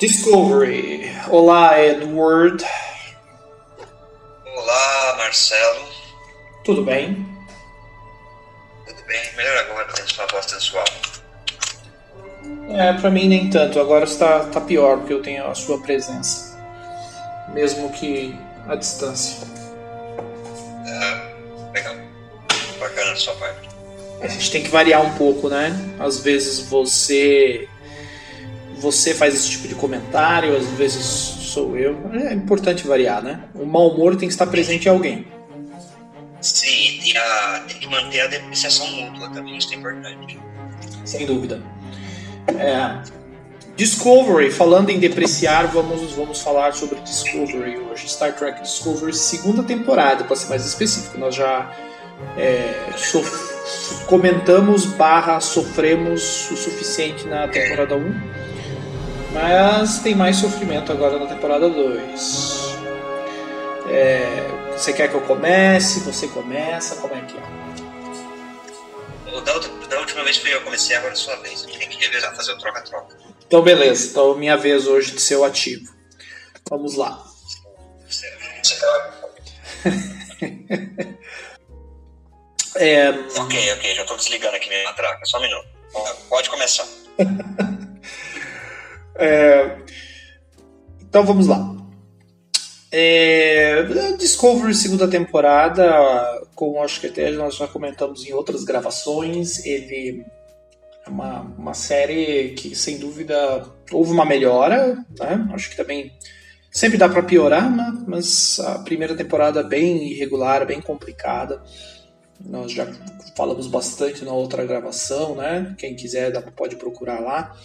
Discovery. Olá, Edward. Olá, Marcelo. Tudo bem? Tudo bem? Melhor agora, tendo sua voz sensual. É, pra mim nem tanto. Agora está tá pior porque eu tenho a sua presença. Mesmo que à distância. É, legal. Bacana sua parte. A gente tem que variar um pouco, né? Às vezes você você faz esse tipo de comentário, às vezes sou eu. É importante variar, né? O mau humor tem que estar presente em alguém. Sim, e a, tem que manter a depreciação mútua também, isso é importante. Sem dúvida. É, Discovery, falando em depreciar, vamos, vamos falar sobre Discovery hoje. Star Trek Discovery, segunda temporada, para ser mais específico. Nós já é, comentamos barra sofremos o suficiente na temporada 1 mas tem mais sofrimento agora na temporada 2. É, você quer que eu comece? Você começa? Como é que é? Da, outra, da última vez que eu comecei, agora é sua vez. A gente tem que revezar, fazer o troca-troca. Então, beleza. Então, minha vez hoje de ser o ativo. Vamos lá. é... Ok, ok. Já estou desligando aqui minha matraca. Só um minuto. Pode começar. É... Então vamos lá. É... Discovery segunda temporada, como acho que até nós já comentamos em outras gravações, ele é uma, uma série que sem dúvida houve uma melhora, né? acho que também sempre dá para piorar, né? mas a primeira temporada bem irregular, bem complicada. Nós já falamos bastante na outra gravação, né? Quem quiser pode procurar lá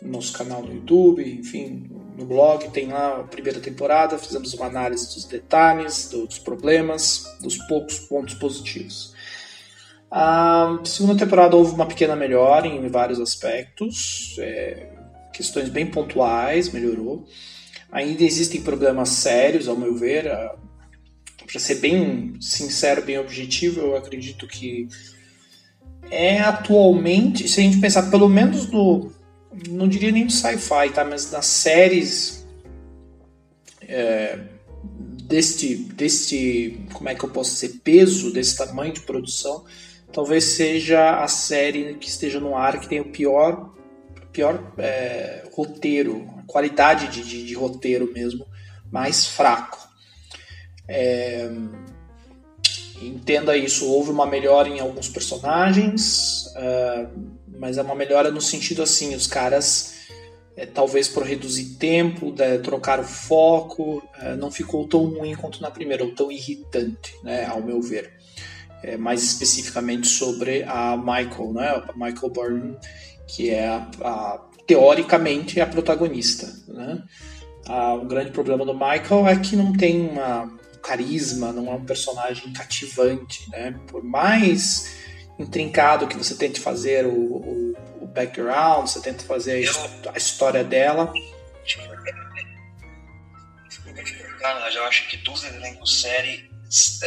no nosso canal no YouTube, enfim, no blog, tem lá a primeira temporada, fizemos uma análise dos detalhes, dos problemas, dos poucos pontos positivos. A segunda temporada houve uma pequena melhora em vários aspectos, é, questões bem pontuais, melhorou. Ainda existem problemas sérios, ao meu ver. Para ser bem sincero, bem objetivo, eu acredito que é atualmente, se a gente pensar pelo menos no não diria nem do sci-fi, tá? Mas nas séries é, deste, deste, como é que eu posso dizer, peso, desse tamanho de produção, talvez seja a série que esteja no ar que tem o pior, pior é, roteiro, qualidade de, de, de, roteiro mesmo, mais fraco. É, entenda isso, houve uma melhora em alguns personagens. Uh, mas é uma melhora no sentido assim, os caras é, talvez por reduzir tempo, né, trocar o foco, é, não ficou tão ruim quanto na primeira, ou tão irritante, né, ao meu ver. É, mais especificamente sobre a Michael, né, a Michael Byrne, que é a, a, teoricamente a protagonista. Né? O grande problema do Michael é que não tem uma carisma, não é um personagem cativante, né? Por mais intrincado que você tente fazer o, o, o background, você tenta fazer a, a história dela. eu acho que dos elencos série,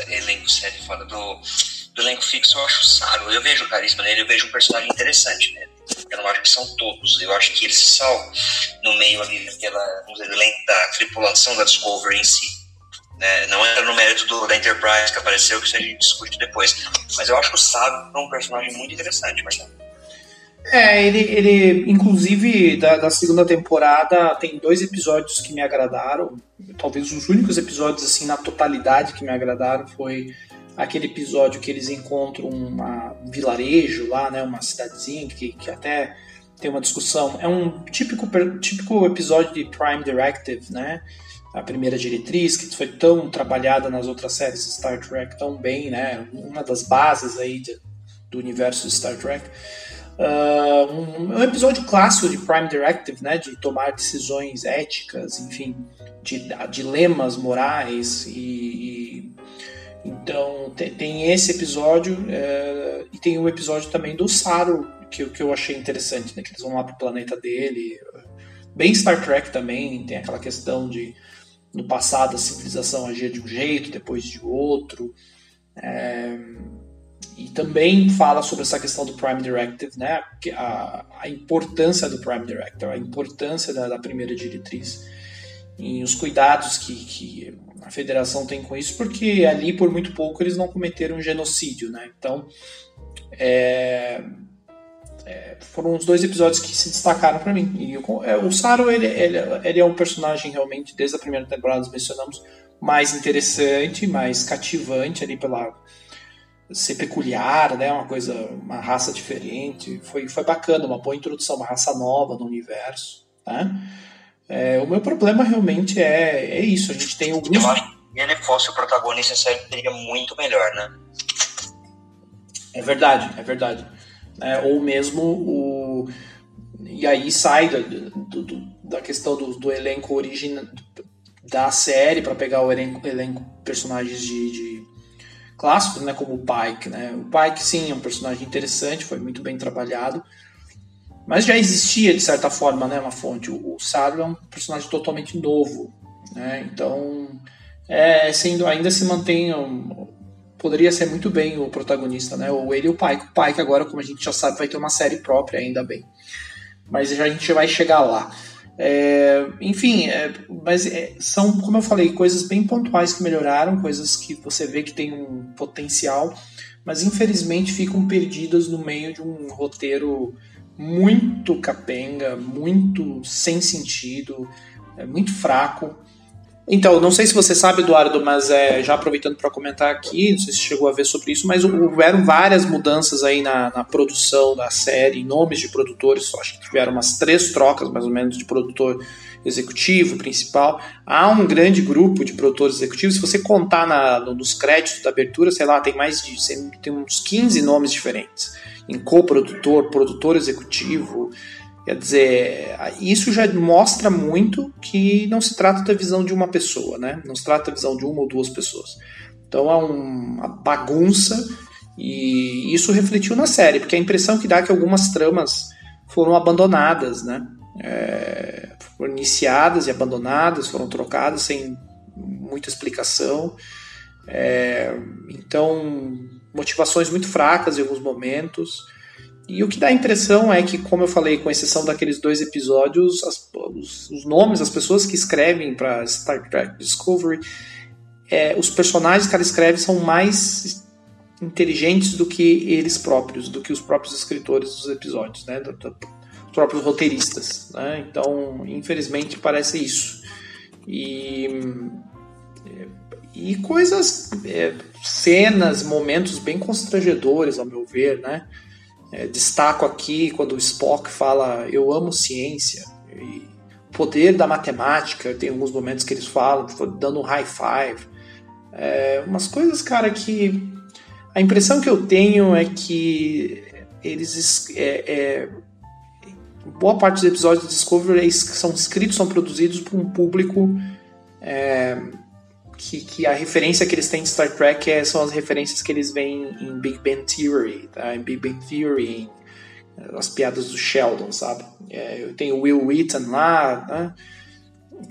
elenco série fora do, do elenco fixo, eu acho Saro. Eu vejo o carisma nele, eu vejo um personagem interessante nele. Eu não acho que são todos. Eu acho que ele se salva no meio ali daquela, vamos dizer, elenco da tripulação da Discovery em si. Né? Não entra no mérito do, da Enterprise que apareceu, que isso a gente discute depois. Mas eu acho que o Sábio é um personagem muito interessante, Marcelo. É, ele, ele inclusive, da, da, segunda temporada, tem dois episódios que me agradaram. Talvez os únicos episódios, assim, na totalidade que me agradaram foi aquele episódio que eles encontram um vilarejo lá, né, uma cidadezinha que, que até tem uma discussão. É um típico, típico episódio de Prime Directive, né? A primeira diretriz, que foi tão trabalhada nas outras séries de Star Trek tão bem, né? Uma das bases aí de, do universo de Star Trek. Uh, um, um, episódio clássico de Prime Directive, né? De tomar decisões éticas, enfim, de, dilemas morais e, e então tem, esse episódio uh, e tem o um episódio também do Saru que, que eu achei interessante, né? Que eles vão lá pro planeta dele bem Star Trek também, tem aquela questão de no passado a civilização agia de um jeito, depois de outro. É, e também fala sobre essa questão do Prime Directive, né? A, a importância do Prime Directive, a importância da, da primeira diretriz e os cuidados que, que, a federação tem com isso, porque ali por muito pouco eles não cometeram um genocídio, né? Então, é, é, foram os dois episódios que se destacaram para mim. E o, é, o Saro, ele, ele, ele, é um personagem realmente, desde a primeira temporada, nós mencionamos, mais interessante, mais cativante ali pela ser peculiar, né? Uma coisa, uma raça diferente. Foi, foi bacana, uma boa introdução, uma raça nova no universo, né? É, o meu problema realmente é, é isso. A gente tem alguns. Se ele fosse o protagonista, a série seria muito melhor, né? É verdade, é verdade. É, ou mesmo o. E aí sai da, do, da questão do, do elenco origem da série para pegar o elenco, elenco personagens de, de clássicos, né, como o Pike, né? O Pike sim é um personagem interessante, foi muito bem trabalhado, mas já existia, de certa forma, né, uma fonte. O, o Saro é um personagem totalmente novo. Né? Então, é, sendo, ainda se mantém. Um, poderia ser muito bem o protagonista, né? Ou ele e o Pike. O Pike, agora, como a gente já sabe, vai ter uma série própria, ainda bem. Mas já, a gente vai chegar lá. É, enfim, é, mas é, são, como eu falei, coisas bem pontuais que melhoraram, coisas que você vê que tem um potencial, mas infelizmente ficam perdidas no meio de um roteiro muito capenga, muito sem sentido, é muito fraco. Então, não sei se você sabe, Eduardo, mas é, já aproveitando para comentar aqui, não sei se chegou a ver sobre isso, mas houveram várias mudanças aí na, na produção da série, nomes de produtores, acho que tiveram umas três trocas mais ou menos de produtor executivo principal. Há um grande grupo de produtores executivos, se você contar na, nos créditos da abertura, sei lá, tem mais de tem uns 15 nomes diferentes em coprodutor, produtor executivo. Quer dizer, isso já mostra muito que não se trata da visão de uma pessoa, né? Não se trata da visão de uma ou duas pessoas. Então é uma bagunça e isso refletiu na série, porque a impressão que dá é que algumas tramas foram abandonadas, né? É, foram iniciadas e abandonadas, foram trocadas sem muita explicação. É, então motivações muito fracas em alguns momentos. E o que dá a impressão é que, como eu falei, com exceção daqueles dois episódios, as, os, os, nomes, as pessoas que escrevem para Star Trek Discovery, é, os personagens que ela escreve são mais inteligentes do que eles próprios, do que os próprios escritores dos episódios, né? Do, do, os próprios roteiristas. Né? Então, infelizmente, parece isso. E e coisas, é, cenas, momentos bem constrangedores, ao meu ver, né? É, destaco aqui quando o Spock fala eu amo ciência e poder da matemática, tem alguns momentos que eles falam, dando um high five. É, umas coisas, cara, que a impressão que eu tenho é que eles. É, é, boa parte dos episódios de Discovery são escritos, são produzidos por um público é, que, que, a referência que eles têm de Star Trek é, são as referências que eles veem em Big Bang Theory, tá? em Big Bang Theory, em, as piadas do Sheldon, sabe? É, eu tenho Will Wheaton lá, né?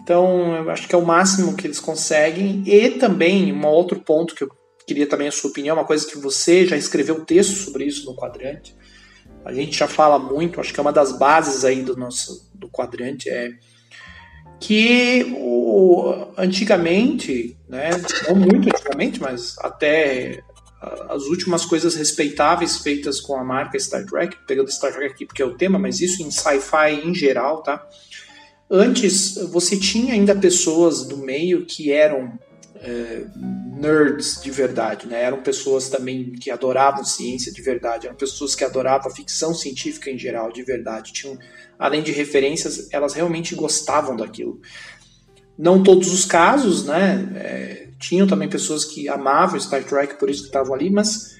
Então, eu acho que é o máximo que eles conseguem. E também, um outro ponto que eu queria também a sua opinião, uma coisa que você já escreveu texto sobre isso no quadrante. A gente já fala muito, acho que é uma das bases aí do nosso do quadrante é que o, antigamente, né, não muito antigamente, mas até as últimas coisas respeitáveis feitas com a marca Star Trek, pegando Star Trek aqui porque é o tema, mas isso em sci-fi em geral, tá? Antes você tinha ainda pessoas do meio que eram é, nerds de verdade, né? Eram pessoas também que adoravam ciência de verdade, eram pessoas que adoravam ficção científica em geral de verdade. Tinham, além de referências, elas realmente gostavam daquilo. Não todos os casos, né? É, tinham também pessoas que amavam Star Trek, por isso que estavam ali, mas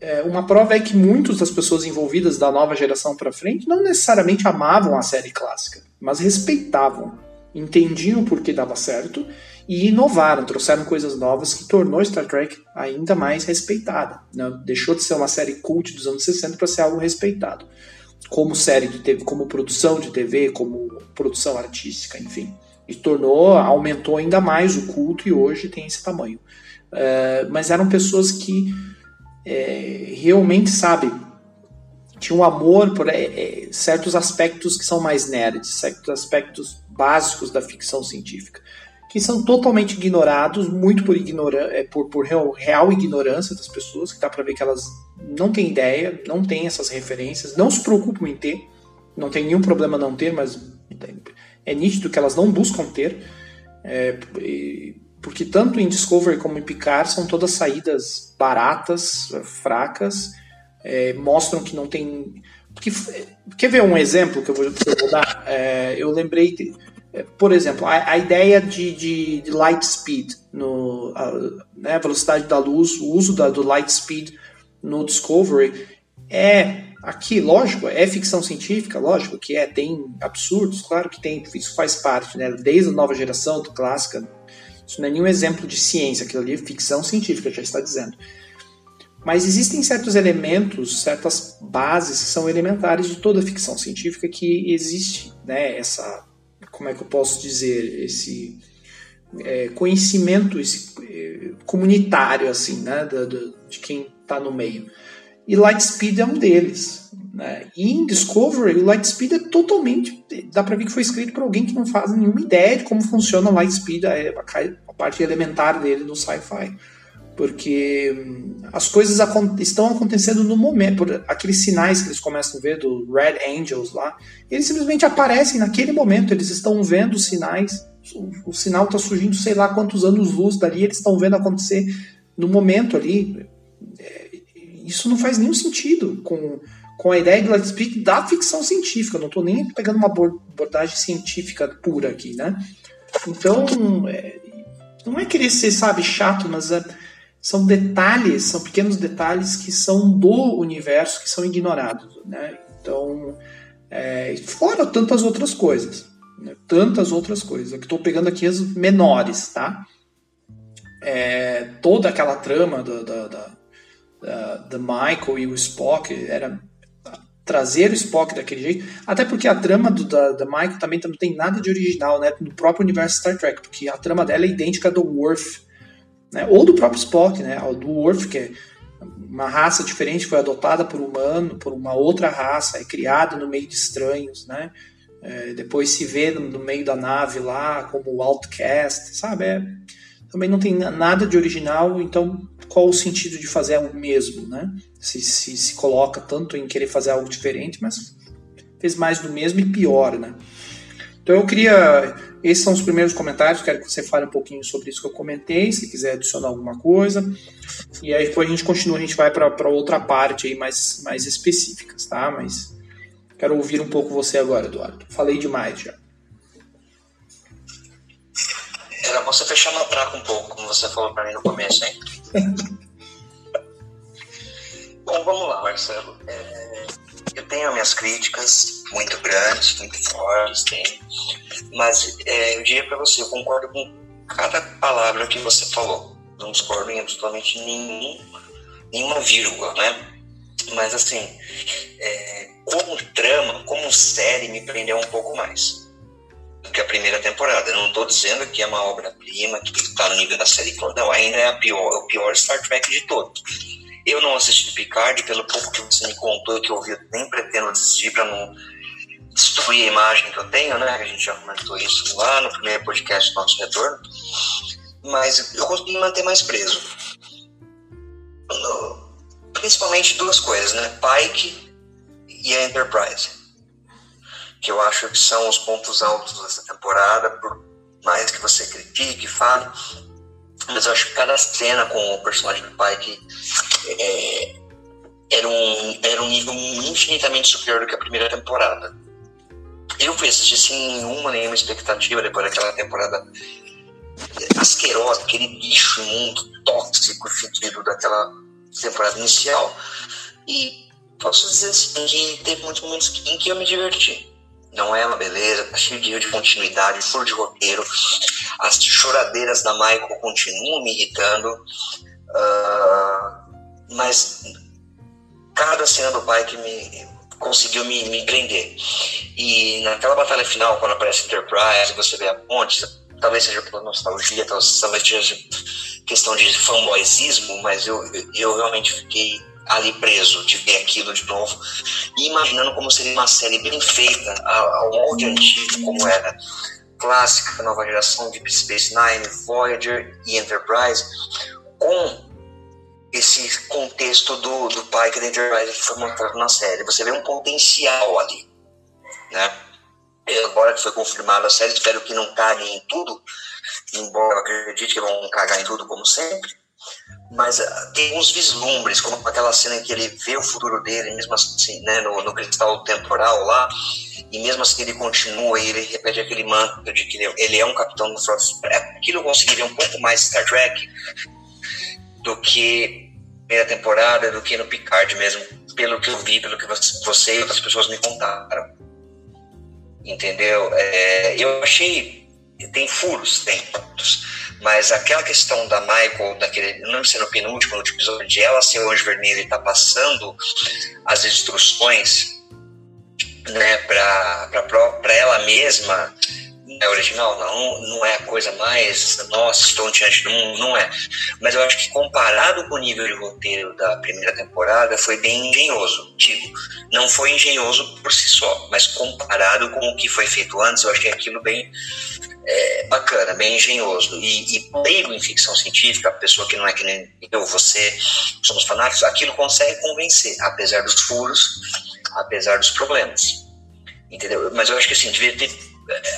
é, uma prova é que muitas das pessoas envolvidas da nova geração para frente não necessariamente amavam a série clássica, mas respeitavam, entendiam por que dava certo e inovaram, trouxeram coisas novas que tornou Star Trek ainda mais respeitada. Né? Deixou de ser uma série cult dos anos 60 para ser algo respeitado. como série de TV, como produção de TV, como produção artística, enfim. E tornou, aumentou ainda mais o culto e hoje tem esse tamanho. Uh, mas eram pessoas que é, realmente, sabe, tinham um amor por é, é, certos aspectos que são mais nerds, certos aspectos básicos da ficção científica, que são totalmente ignorados, muito por, ignora é, por, por real, real, ignorância das pessoas, que dá para ver que elas não têm ideia, não têm essas referências, não se preocupam em ter, não tem nenhum problema não ter, mas é nítido que elas não buscam ter, é, porque tanto em Discovery como em Picard são todas saídas baratas, fracas, é, mostram que não tem. Porque, quer ver um exemplo que eu vou, que eu vou dar? É, eu lembrei, de, por exemplo, a, a ideia de, de, de, light speed, no, a né, velocidade da luz, o uso da, do light speed no Discovery é aqui, lógico, é ficção científica, lógico que é, tem absurdos, claro que tem, isso faz parte, né? Desde a nova geração, do clássica, isso não é nenhum exemplo de ciência, aquilo ali é ficção científica, já está dizendo. Mas existem certos elementos, certas bases que são elementares de toda ficção científica que existe, né, essa, como é que eu posso dizer, esse é, conhecimento esse, é, comunitário, assim, né, do, do, de quem está no meio. E Lightspeed é um deles. Né? E em Discovery, o Lightspeed é totalmente. dá para ver que foi escrito por alguém que não faz nenhuma ideia de como funciona o Lightspeed, a, a parte elementar dele no sci-fi porque hum, as coisas estão acontecendo no momento, por aqueles sinais que eles começam a ver do Red Angels lá, eles simplesmente aparecem naquele momento, eles estão vendo os sinais, o, o sinal está surgindo sei lá quantos anos luz dali, eles estão vendo acontecer no momento ali. É, isso não faz nenhum sentido com, com a ideia do Lightspeed da ficção científica, não estou nem pegando uma abordagem científica pura aqui, né? Então, é, não é querer ser, sabe, chato, mas... É, são detalhes, são pequenos detalhes que são do universo que são ignorados, né? Então, é, fora tantas outras coisas, né? tantas outras coisas. Eu estou pegando aqui as menores, tá? É, toda aquela trama da, da, da, da, Michael e o Spock era trazer o Spock daquele jeito, até porque a trama do, da, da Michael também não tem nada de original, né? No próprio universo Star Trek, porque a trama dela é idêntica do Worf né? ou do próprio Spock, né? do Worf, que é uma raça diferente, foi adotada por humano, por uma outra raça, é criada no meio de estranhos, né? É, depois se vê no, meio da nave lá como outcast, sabe? É, também não tem nada de original, então qual o sentido de fazer o mesmo, né? Se, se, se coloca tanto em querer fazer algo diferente, mas fez mais do mesmo e pior, né? Então eu queria. Esses são os primeiros comentários. Quero que você fale um pouquinho sobre isso que eu comentei, se quiser adicionar alguma coisa. E aí depois a gente continua, a gente vai para outra parte aí mais, mais específicas, tá? Mas quero ouvir um pouco você agora, Eduardo. Falei demais já. Era você fechar na traca um pouco, como você falou para mim no começo, hein? Bom, vamos lá, Marcelo. É, eu tenho minhas críticas muito grandes, muito fortes, tenho. mas é, eu diria para você, eu concordo com cada palavra que você falou. Não discordo em absolutamente nenhum, nenhuma vírgula, né? Mas assim, é, como trama, como série, me prendeu um pouco mais do que a primeira temporada. Eu não estou dizendo que é uma obra-prima, que está no nível da série. Não, ainda é pior, o pior Star Trek de todos eu não assisti Picard, pelo pouco que você me contou que eu ouvi, eu nem pretendo assistir para não destruir a imagem que eu tenho, né? A gente já comentou isso lá no primeiro podcast do nosso retorno. Mas eu consegui me manter mais preso. Principalmente duas coisas, né? Pike e a Enterprise. Que eu acho que são os pontos altos dessa temporada, por mais que você critique, fale mas eu acho que cada cena com o personagem do Pike é, era, um, era um nível infinitamente superior do que a primeira temporada. Eu fui assistir sem nenhuma, nenhuma expectativa depois daquela temporada asquerosa, aquele bicho imundo, tóxico, fedido daquela temporada inicial. E posso dizer assim, que teve muitos momentos em que eu me diverti não é uma beleza, tá cheio de erro de continuidade, furo de roteiro. As choradeiras da Michael continuam me irritando. Uh, mas cada cena do pai que me conseguiu me, me prender. E naquela batalha final, quando aparece Enterprise, você vê a ponte, talvez seja pela nostalgia, talvez seja questão de fanboyismo, mas eu, eu realmente fiquei ali preso de ver aquilo de novo e imaginando como seria uma série bem feita ao molde antigo como era clássica nova geração de Deep Space Nine, Voyager e Enterprise com esse contexto do, do Pike da Enterprise que foi mostrado na série. Você vê um potencial ali, né? Agora que foi confirmada a série, espero que não caguem em tudo, embora eu acredite que vão cagar em tudo como sempre. Mas uh, tem uns vislumbres, como aquela cena em que ele vê o futuro dele, mesmo assim, né, no, no cristal temporal lá, e mesmo assim ele continua e ele repete aquele mantra de que ele, é um capitão do Front. Aquilo eu consegui ver um pouco mais Star Trek do que primeira temporada, do que no Picard mesmo, pelo que eu vi, pelo que você e outras pessoas me contaram. Entendeu? É, eu achei. Tem furos, tem mas aquela questão da Michael, daquele, não sei no penúltimo, no último episódio, de ela ser o anjo vermelho e tá passando as instruções né, para ela mesma, é original, não, não é a coisa mais, nossa, estou diante do mundo, não é. Mas eu acho que comparado com o nível de roteiro da primeira temporada, foi bem engenhoso. Digo, não foi engenhoso por si só, mas comparado com o que foi feito antes, eu achei aquilo bem é, bacana, bem engenhoso. E, e leigo em ficção científica, a pessoa que não é que nem eu, você, somos fanáticos, aquilo consegue convencer, apesar dos furos, apesar dos problemas. Entendeu? Mas eu acho que assim, devia ter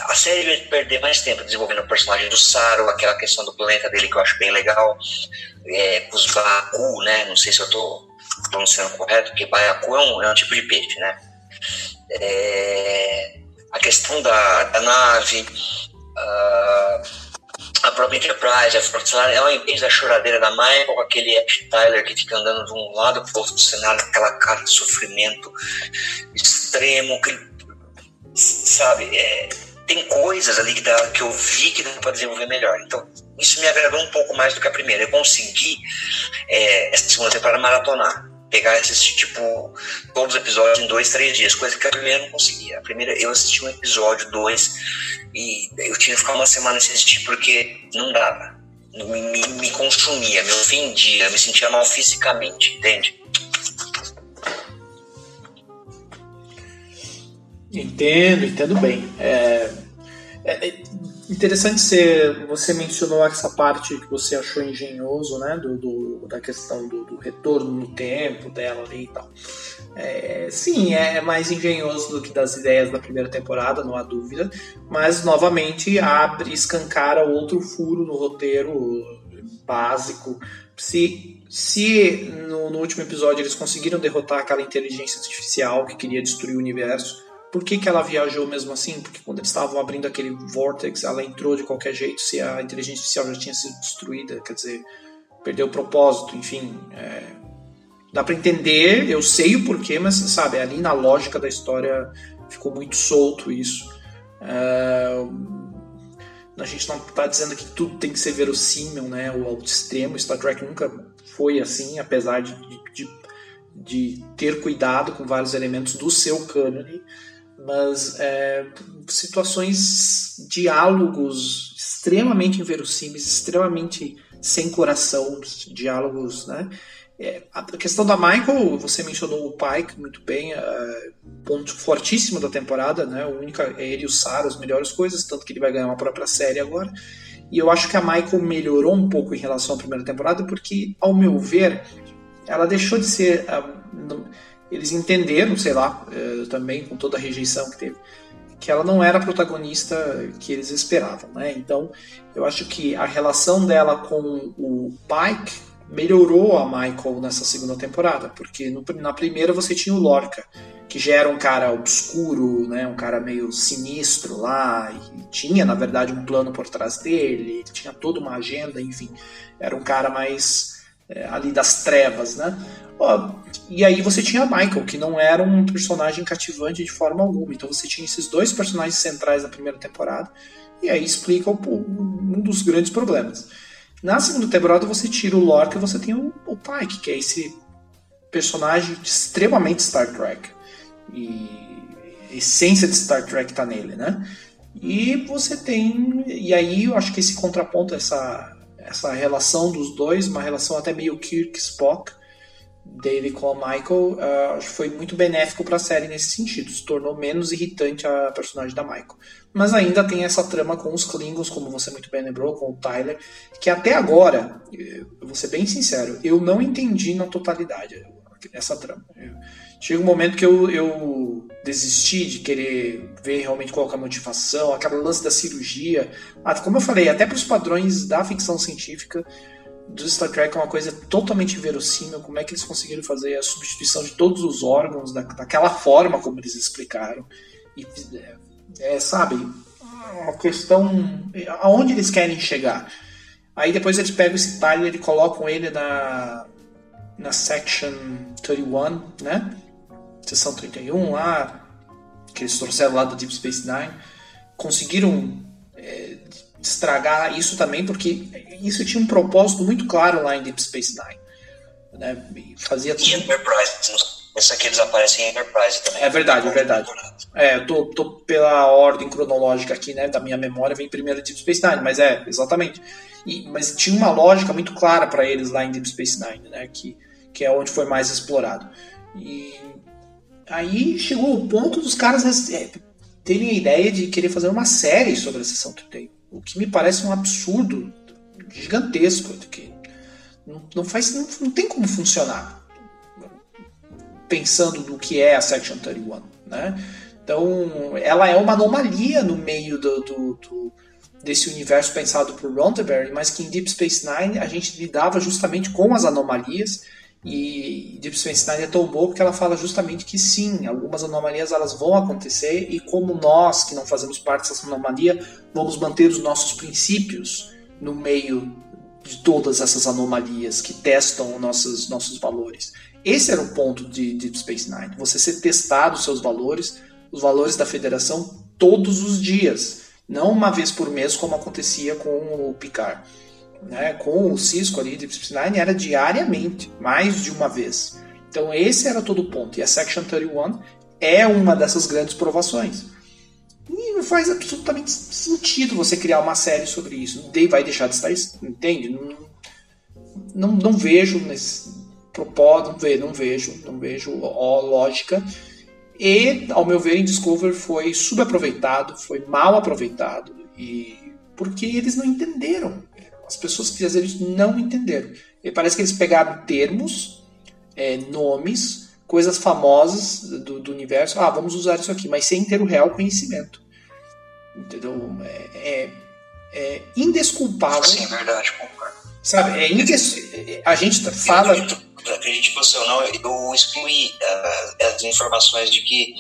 a série vai perder mais tempo desenvolvendo o personagem do Saro, aquela questão do planeta dele que eu acho bem legal, é, os Baku, né? Não sei se eu estou pronunciando correto, porque Baiacu é um, é um tipo de peixe, né? É, a questão da, da nave, a, a própria Enterprise, a Fortuna, ela em vez da choradeira da Michael, com aquele Ash Tyler que fica andando de um lado para o outro do cenário, aquela cara de sofrimento extremo, que sabe? É, tem coisas ali que, dá, que eu vi que dá para desenvolver melhor. Então, isso me agradou um pouco mais do que a primeira. Eu consegui, é, essa segunda temporada, maratonar. Pegar e assistir, tipo, todos os episódios em dois, três dias, coisa que a primeira não conseguia. A primeira, eu assisti um episódio, dois, e eu tinha que ficar uma semana sem assistir porque não dava. Me, me, me consumia, me ofendia, me sentia mal fisicamente, entende? Entendo, entendo bem. É, é, é interessante ser, você mencionou essa parte que você achou engenhoso, né, do, do da questão do, do, retorno no tempo dela ali e tal. É, sim, é mais engenhoso do que das ideias da primeira temporada, não há dúvida, mas novamente abre, escancara outro furo no roteiro básico. Se, se no, no último episódio eles conseguiram derrotar aquela inteligência artificial que queria destruir o universo, por que, que ela viajou mesmo assim? Porque quando eles estavam abrindo aquele vortex, ela entrou de qualquer jeito, se a inteligência artificial já tinha sido destruída, quer dizer, perdeu o propósito, enfim. É, dá para entender, eu sei o porquê, mas sabe, ali na lógica da história ficou muito solto isso. É, a gente não está dizendo que tudo tem que ser verossímil, né, ou ao extremo. Star Trek nunca foi assim, apesar de, de, de ter cuidado com vários elementos do seu cânone mas é, situações, diálogos extremamente inverossímeis, extremamente sem coração, diálogos, né? É, a questão da Michael, você mencionou o Pike muito bem, é, ponto fortíssimo da temporada, né? O único é ele e o Sarah, as melhores coisas, tanto que ele vai ganhar uma própria série agora. E eu acho que a Michael melhorou um pouco em relação à primeira temporada, porque, ao meu ver, ela deixou de ser. Uh, eles entenderam, sei lá, eh, também com toda a rejeição que teve, que ela não era a protagonista que eles esperavam, né? Então, eu acho que a relação dela com o Pike melhorou a Michael nessa segunda temporada, porque no, na primeira você tinha o Lorca, que já era um cara obscuro, né, um cara meio sinistro lá, e tinha na verdade um plano por trás dele, tinha toda uma agenda, enfim, era um cara mais é, ali das trevas, né? e aí você tinha Michael, que não era um personagem cativante de forma alguma. Então você tinha esses dois personagens centrais da primeira temporada, e aí explica um dos grandes problemas. Na segunda temporada você tira o Lorca e você tem o, o Pike, que é esse personagem extremamente Star Trek. E a essência de Star Trek está nele, né? E você tem. E aí eu acho que esse contraponto, essa, essa relação dos dois, uma relação até meio Kirk-Spock, dele com o Michael, uh, foi muito benéfico para a série nesse sentido. Se tornou menos irritante a personagem da Michael. Mas ainda tem essa trama com os Klingons, como você muito bem lembrou, com o Tyler, que até agora, eu vou ser bem sincero, eu não entendi na totalidade essa trama. Eu, chega um momento que eu, eu desisti de querer ver realmente qual é a motivação, aquela lance da cirurgia. Ah, como eu falei, até para os padrões da ficção científica, do Star Trek é uma coisa totalmente verossímil, como é que eles conseguiram fazer a substituição de todos os órgãos da, daquela forma como eles explicaram. E, é, é, sabe, uma questão aonde eles querem chegar. Aí depois eles pegam esse Tyler e colocam ele na, na Section 31, né? Seção 31 lá, que eles trouxeram lá do Deep Space Nine. Conseguiram é, estragar isso também, porque isso tinha um propósito muito claro lá em Deep Space Nine. Né? Fazia tudo... E Enterprise, essa aqui eles aparecem em Enterprise também. É verdade, é verdade. É, eu tô, tô, pela ordem cronológica aqui, né, da minha memória, vem primeiro Deep Space Nine, mas é, exatamente. E, mas tinha uma lógica muito clara para eles lá em Deep Space Nine, né, que, que é onde foi mais explorado. E aí chegou o ponto dos caras é, terem a ideia de querer fazer uma série sobre a sessão 31. O que me parece um absurdo gigantesco, que não, faz, não, não tem como funcionar pensando no que é a Section 31, né? Então, ela é uma anomalia no meio do, do, do, desse universo pensado por Roddenberry, mas que em Deep Space Nine a gente lidava justamente com as anomalias e Deep Space Nine é tão boa porque ela fala justamente que sim, algumas anomalias elas vão acontecer e como nós que não fazemos parte dessa anomalia vamos manter os nossos princípios no meio de todas essas anomalias que testam nossos, nossos valores. Esse era o ponto de Deep Space Nine, você ser testado os seus valores, os valores da federação todos os dias, não uma vez por mês como acontecia com o Picard né, com o Cisco ali, Deep Space Nine, era diariamente, mais de uma vez. Então esse era todo o ponto. E a Section 31 é uma dessas grandes provações. E não faz absolutamente sentido você criar uma série sobre isso. Vai deixar de estar, entende? Não, não, não vejo nesse propósito, não vejo, não vejo, não vejo ó, lógica. E, ao meu ver, em Discover foi subaproveitado, foi mal aproveitado. E porque eles não entenderam as pessoas que fizeram isso não entenderam. E parece que eles pegaram termos, é, nomes, coisas famosas do, do, universo. Ah, vamos usar isso aqui, mas sem ter o real conhecimento. Entendeu? É, é, é indesculpável. Sim, é verdade, concordo. Sabe, é indes... a gente fala. Acredite você ou não, eu excluí uh, as informações de que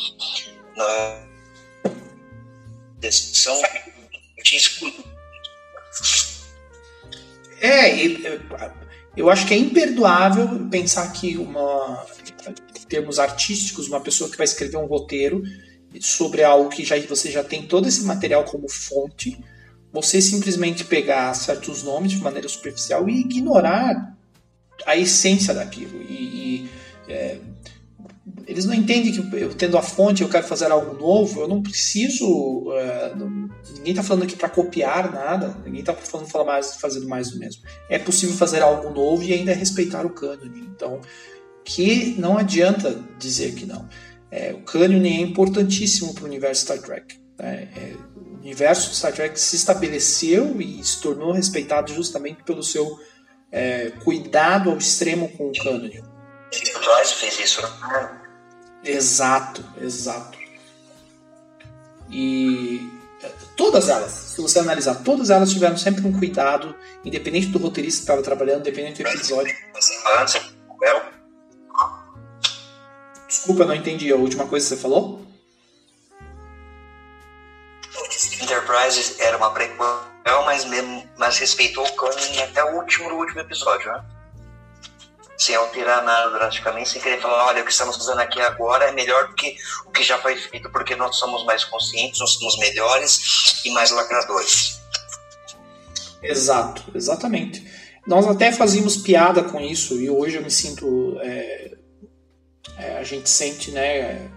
na descrição eu tinha excluído é, eu acho que é imperdoável pensar que uma, em termos artísticos, uma pessoa que vai escrever um roteiro sobre algo que já, você já tem todo esse material como fonte, você simplesmente pegar certos nomes de maneira superficial e ignorar a essência daquilo. E, e é, eles não entendem que eu tendo a fonte eu quero fazer algo novo, eu não preciso. Uh, não, ninguém está falando aqui para copiar nada, ninguém está falando falar mais, fazendo mais do mesmo. É possível fazer algo novo e ainda respeitar o cânone. Então, que não adianta dizer que não. É, o cânone é importantíssimo para o universo Star Trek. Né? É, o universo Star Trek se estabeleceu e se tornou respeitado justamente pelo seu é, cuidado ao extremo com o cânone. Enterprise fez isso, né? Exato, exato. E é, todas elas, se você analisar, todas elas tiveram sempre um cuidado, independente do roteirista que estava trabalhando, independente do episódio. Desculpa, não entendi a última coisa que você falou. Enterprise era uma prequel, mas, mas respeitou o canon até o último, último episódio, né? Sem alterar nada drasticamente, sem querer falar, olha, o que estamos fazendo aqui agora é melhor do que o que já foi feito, porque nós somos mais conscientes, nós somos melhores e mais lacradores. Exato, exatamente. Nós até fazíamos piada com isso e hoje eu me sinto. É, é, a gente sente, né?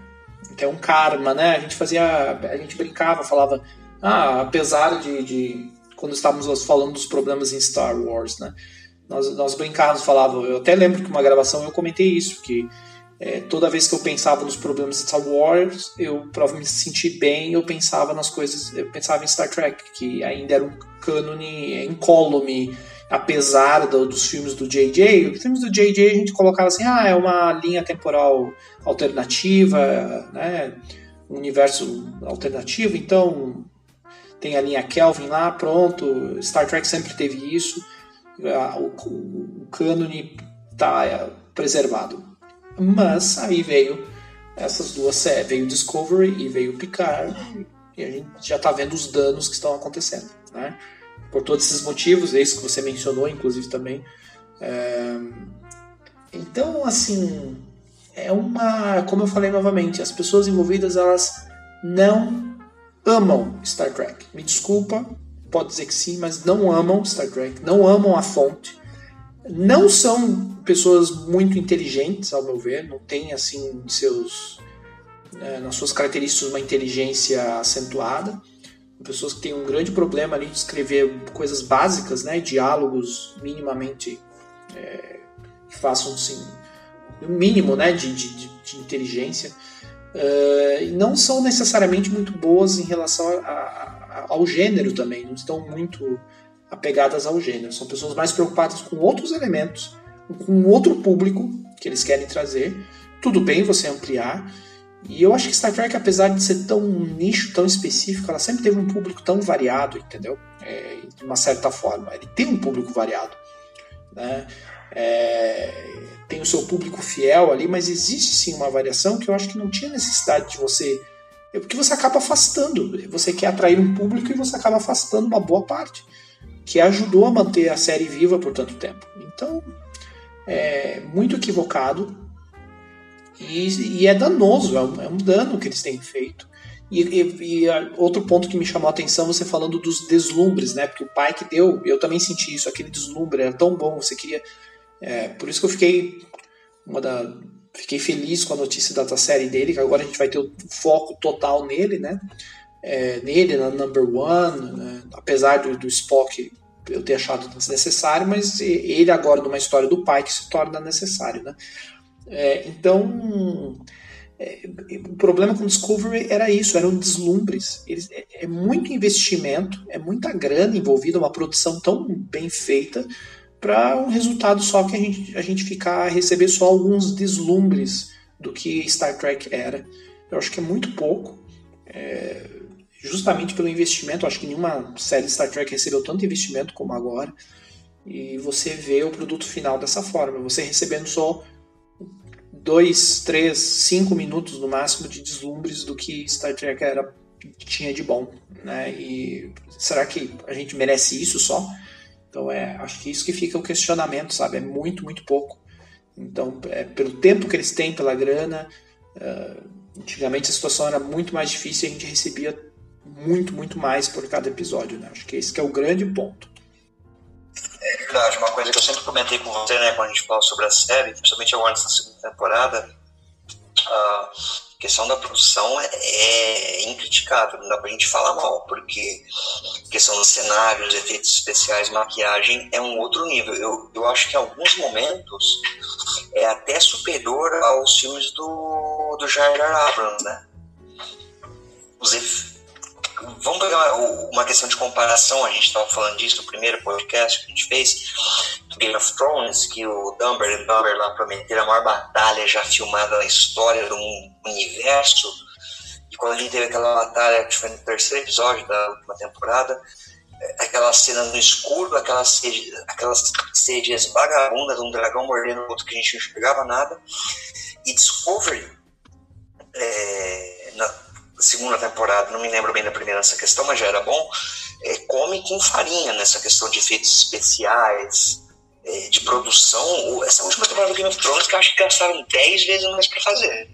tem um karma, né? A gente fazia, a gente brincava, falava, ah, apesar de, de quando estávamos falando dos problemas em Star Wars, né? Nós, nós brincávamos, falava, eu até lembro que uma gravação eu comentei isso, que é, toda vez que eu pensava nos problemas de Star Wars, eu para me sentir bem, eu pensava nas coisas, eu pensava em Star Trek, que ainda era um cânone incólume, apesar do, dos filmes do JJ. Os filmes do JJ a gente colocava assim, ah, é uma linha temporal alternativa, né, um universo alternativo, então tem a linha Kelvin lá, pronto. Star Trek sempre teve isso, o, o, cânone está preservado. Mas aí veio essas duas séries, veio Discovery e veio Picard, e a gente já está vendo os danos que estão acontecendo, né? Por todos esses motivos, esse que você mencionou, inclusive também. É... Então, assim, é uma, como eu falei novamente, as pessoas envolvidas elas não amam Star Trek. Me desculpa, pode dizer que sim, mas não amam Star Trek, não amam a fonte. Não são pessoas muito inteligentes, ao meu ver, não tem assim seus é, nas suas características uma inteligência acentuada, pessoas que têm um grande problema ali de escrever coisas básicas, né, diálogos minimamente é, que façam assim um mínimo, né, de, de, de inteligência, uh, não são necessariamente muito boas em relação a, a, ao gênero também, não estão muito apegadas ao gênero. São pessoas mais preocupadas com outros elementos, com outro público que eles querem trazer. Tudo bem você ampliar. E eu acho que Star Trek, apesar de ser tão nicho, tão específico, ela sempre teve um público tão variado, entendeu? É, de uma certa forma. Ele tem um público variado. Né? É, tem o seu público fiel ali, mas existe sim uma variação que eu acho que não tinha necessidade de você. É porque você acaba afastando. Você quer atrair um público e você acaba afastando uma boa parte que ajudou a manter a série viva por tanto tempo. Então, é muito equivocado e, e é danoso, é um, é um, dano que eles têm feito. E, e, e, outro ponto que me chamou a atenção, você falando dos deslumbres, né? Porque o pai que deu, eu também senti isso, aquele deslumbre era tão bom, você queria. É, por isso que eu fiquei uma da, fiquei feliz com a notícia da, série dele, que agora a gente vai ter o foco total nele, né? é, nele, na Number One, né? apesar do, do, Spock eu ter achado desnecessário, mas ele agora numa história do pai que se torna necessário, né? É, então, é, o problema com Discovery era isso, eram deslumbres. Eles, é, é, muito investimento, é muita grana envolvida, uma produção tão bem feita para um resultado só que a gente, a gente ficar receber só alguns deslumbres do que Star Trek era. Eu acho que é muito pouco. É, justamente pelo investimento. Acho que nenhuma série Star Trek recebeu tanto investimento como agora. E você vê o produto final dessa forma, você recebendo só dois, três, cinco minutos no máximo de deslumbres do que Star Trek era tinha de bom, né? E será que a gente merece isso só? Então é, acho que isso que fica o questionamento, sabe? É muito, muito pouco. Então, é, pelo tempo que eles têm, pela grana, uh, antigamente a situação era muito mais difícil e a gente recebia muito, muito mais por cada episódio, né? Acho que esse que é o grande ponto. É verdade, uma coisa que eu sempre comentei com você, né, quando a gente fala sobre a série, principalmente agora nessa segunda temporada, a questão da produção é, é incriticável, não dá pra gente falar mal, porque questão dos cenários, efeitos especiais, maquiagem é um outro nível. Eu, eu acho que em alguns momentos é até superior aos filmes do, do Jar Abrams, né? Os efeitos vamos pegar uma questão de comparação, a gente estava falando disso no primeiro podcast que a gente fez, do Game of Thrones, que o Dumber e Dumber lá prometeram a maior batalha já filmada na história do universo, e quando a gente teve aquela batalha, que foi no terceiro episódio da última temporada, é, aquela cena no escuro, aquelas aquelas sedes vagabundas de um dragão mordendo o outro que a gente não enxergava nada, e Discovery, é, na, segunda temporada, não me lembro bem da primeira nessa questão, mas já era bom, é, come com farinha nessa questão de efeitos especiais, é, de produção. Essa última temporada do Game of Thrones que eu acho que gastaram 10 vezes mais para fazer.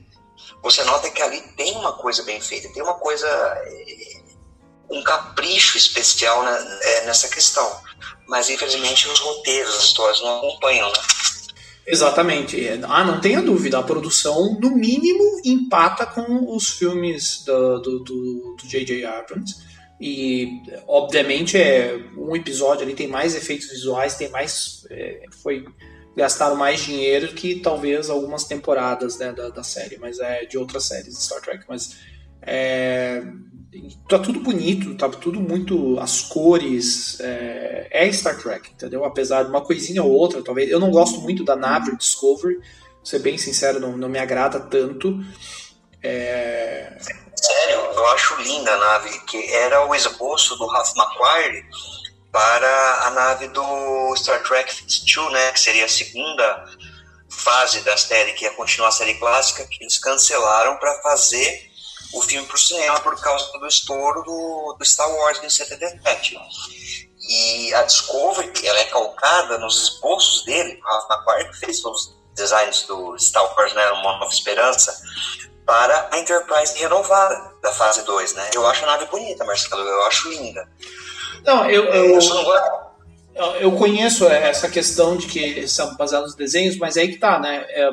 Você nota que ali tem uma coisa bem feita, tem uma coisa. É, um capricho especial é, nessa questão. Mas infelizmente os roteiros, as histórias não acompanham, né? Exatamente. É, ah, não tenha dúvida, a produção, no mínimo, empata com os filmes do J.J. Abrams. E, obviamente, é um episódio ali tem mais efeitos visuais, tem mais. É, foi gastaram mais dinheiro que talvez algumas temporadas né, da, da série, mas é de outras séries de Star Trek. Mas é, tá tudo bonito, tá tudo muito. As cores. É, é, Star Trek, entendeu? Apesar de uma coisinha ou outra, talvez. Eu não gosto muito da nave Discovery, vou ser bem sincero, não, não me agrada tanto. É... Sério, eu acho linda a nave, que era o esboço do Ralph McQuarrie para a nave do Star Trek 2, né, que seria a segunda fase da série, que ia continuar a série clássica, que eles cancelaram para fazer o filme para o cinema por causa do estouro do, do Star Wars em 77. E a Discovery, ela é calcada nos esboços dele, McQuarrie que fez os designs do Star Wars, né, Uma Nova Esperança, para a Enterprise renovada da fase 2, né? Eu acho a nave bonita, Marcelo, eu acho linda. Não, eu, eu, eu, eu conheço essa questão de que são baseados nos desenhos, mas aí que tá, né? É,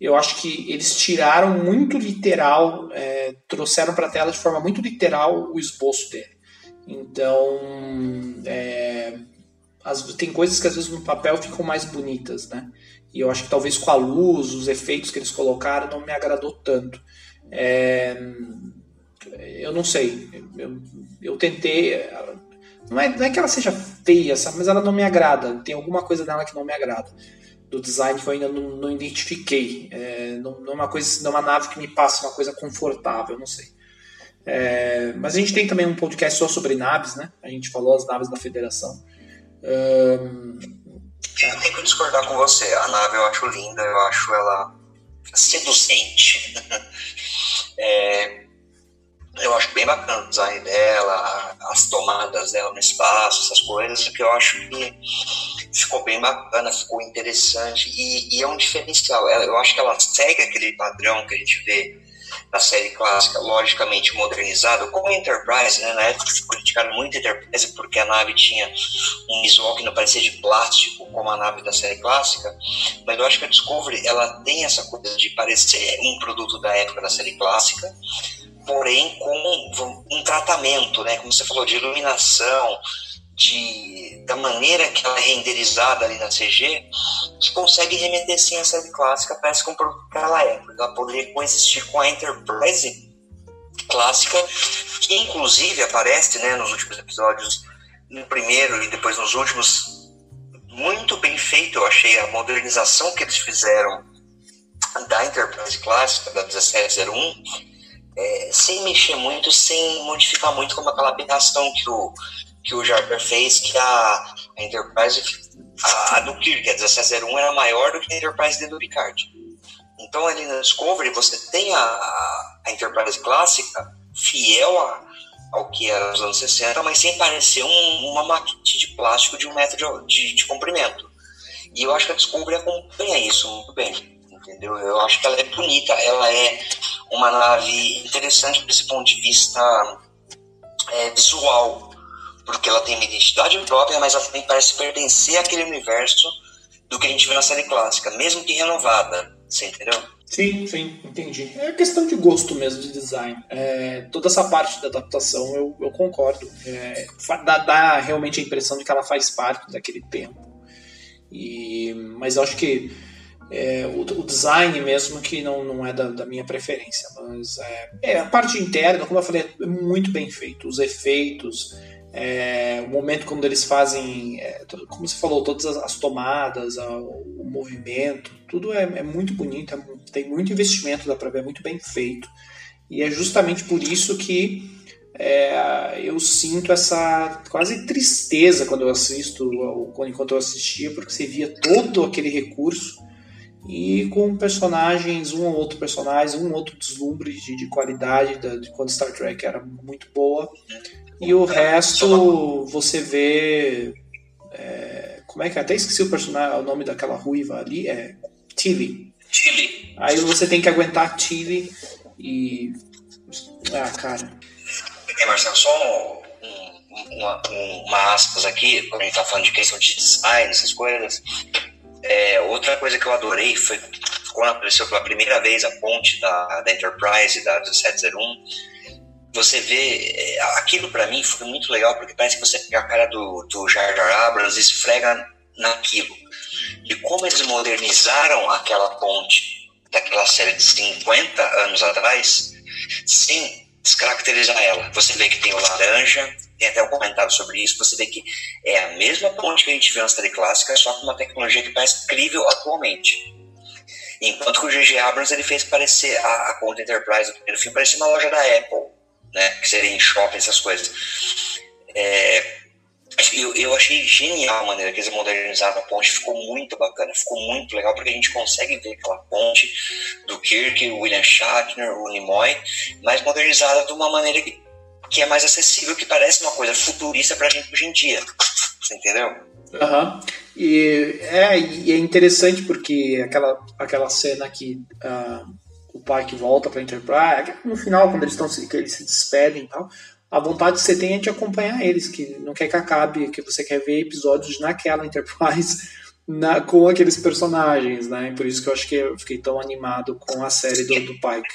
eu acho que eles tiraram muito literal, é, trouxeram para a tela de forma muito literal o esboço dele. Então, é, as, tem coisas que às vezes no papel ficam mais bonitas, né? E eu acho que talvez com a luz, os efeitos que eles colocaram, não me agradou tanto. É, eu não sei. Eu, eu tentei. Não é, não é que ela seja feia, sabe? mas ela não me agrada. Tem alguma coisa dela que não me agrada. Do design que eu ainda não, não identifiquei. É, não, não, é uma coisa, não é uma nave que me passa uma coisa confortável, não sei. É, mas a gente tem também um podcast só sobre naves, né? A gente falou as naves da Federação. Um, eu tenho que discordar com você. A nave eu acho linda, eu acho ela seduzente. é, eu acho bem bacana o design dela, as tomadas dela no espaço, essas coisas, que eu acho que ficou bem bacana, ficou interessante e, e é um diferencial. Eu acho que ela segue aquele padrão que a gente vê na série clássica, logicamente modernizado, como Enterprise, né? Na época se criticaram muito Enterprise porque a nave tinha um visual que não parecia de plástico, como a nave da série clássica, mas eu acho que a Discovery, ela tem essa coisa de parecer um produto da época da série clássica, porém com um tratamento, né? Como você falou, de iluminação, de, da maneira que ela é renderizada ali na CG, que consegue remeter sim a série clássica, parece que um produto que ela é, ela poderia coexistir com a Enterprise clássica, que inclusive aparece né, nos últimos episódios, no primeiro e depois nos últimos, muito bem feito, eu achei a modernização que eles fizeram da Enterprise clássica, da 1701, é, sem mexer muito, sem modificar muito como aquela aberração que o que o Jarper fez, que a, a Enterprise, a, a, do Kirk, a 1701, era maior do que a Enterprise do Picard. Então, ali na Discovery, você tem a, a Enterprise clássica, fiel a, ao que era nos anos 60, mas sem parecer um, uma maquete de plástico de um metro de, de, de comprimento. E eu acho que a Discovery acompanha isso muito bem entendeu? Eu acho que ela é bonita, ela é uma nave interessante desse ponto de vista é, visual, porque ela tem uma identidade própria, mas ela também parece pertencer àquele universo do que a gente vê na série clássica, mesmo que renovada. Você entendeu? Sim, sim, entendi. É questão de gosto mesmo, de design. É, toda essa parte da adaptação eu, eu concordo. É, dá, dá, realmente a impressão de que ela faz parte daquele tempo. E, mas eu acho que é, o, o, design mesmo que não, não é da, da minha preferência. Mas é, é, a parte interna, como eu falei, é muito bem feito. Os efeitos, é, o momento quando eles fazem, é, como você falou, todas as, as tomadas, a, o movimento, tudo é, é muito bonito, é tem muito investimento, dá para ver, é muito bem feito. E é justamente por isso que é, eu sinto essa quase tristeza quando eu assisto, enquanto eu assistia, porque você via todo aquele recurso e com personagens, um ou outro personagem, um ou outro deslumbre de, de qualidade da, de quando Star Trek era muito boa. E o resto você vê. É, como é que é? Até esqueci o personagem, o nome daquela ruiva ali, é Tilly. Tilly. Aí você tem que aguentar Tilly e. Ah, cara. É, Marcelo, só um, uma, uma aspas aqui, quando a gente tá falando de questão de design, essas coisas. É, outra coisa que eu adorei foi quando apareceu pela primeira vez a ponte da, da Enterprise, da 1701, você vê, é, aquilo para mim foi muito legal, porque parece que você pega a cara do, do Jar Jar Abrams e esfrega naquilo. E como eles modernizaram aquela ponte daquela série de 50 anos atrás, sem descaracterizar ela. Você vê que tem o laranja, tem até um comentário sobre isso, você vê que é a mesma ponte que a gente vê na série clássica, só com uma tecnologia que parece incrível atualmente. Enquanto que o G.G. Abrams ele fez parecer a, a ponte Enterprise do primeiro filme parecia uma loja da Apple, né? Que seria em shopping, essas coisas. É, eu, eu achei genial a maneira que eles modernizaram a ponte, ficou muito bacana, ficou muito legal, porque a gente consegue ver aquela ponte do Kirk, William Shatner, o Nimoy, mas modernizada de uma maneira que, que é mais acessível, que parece uma coisa futurista pra gente hoje em dia. Você entendeu? Uhum. E, é, e é interessante porque aquela, aquela cena que uh, o pai que volta pra Enterprise, no final, quando eles, que eles se despedem e tal, a vontade que você tem é de acompanhar eles, que não quer que acabe, que você quer ver episódios naquela Enterprise na, com aqueles personagens, né? Por isso que eu acho que eu fiquei tão animado com a série do, do Pike.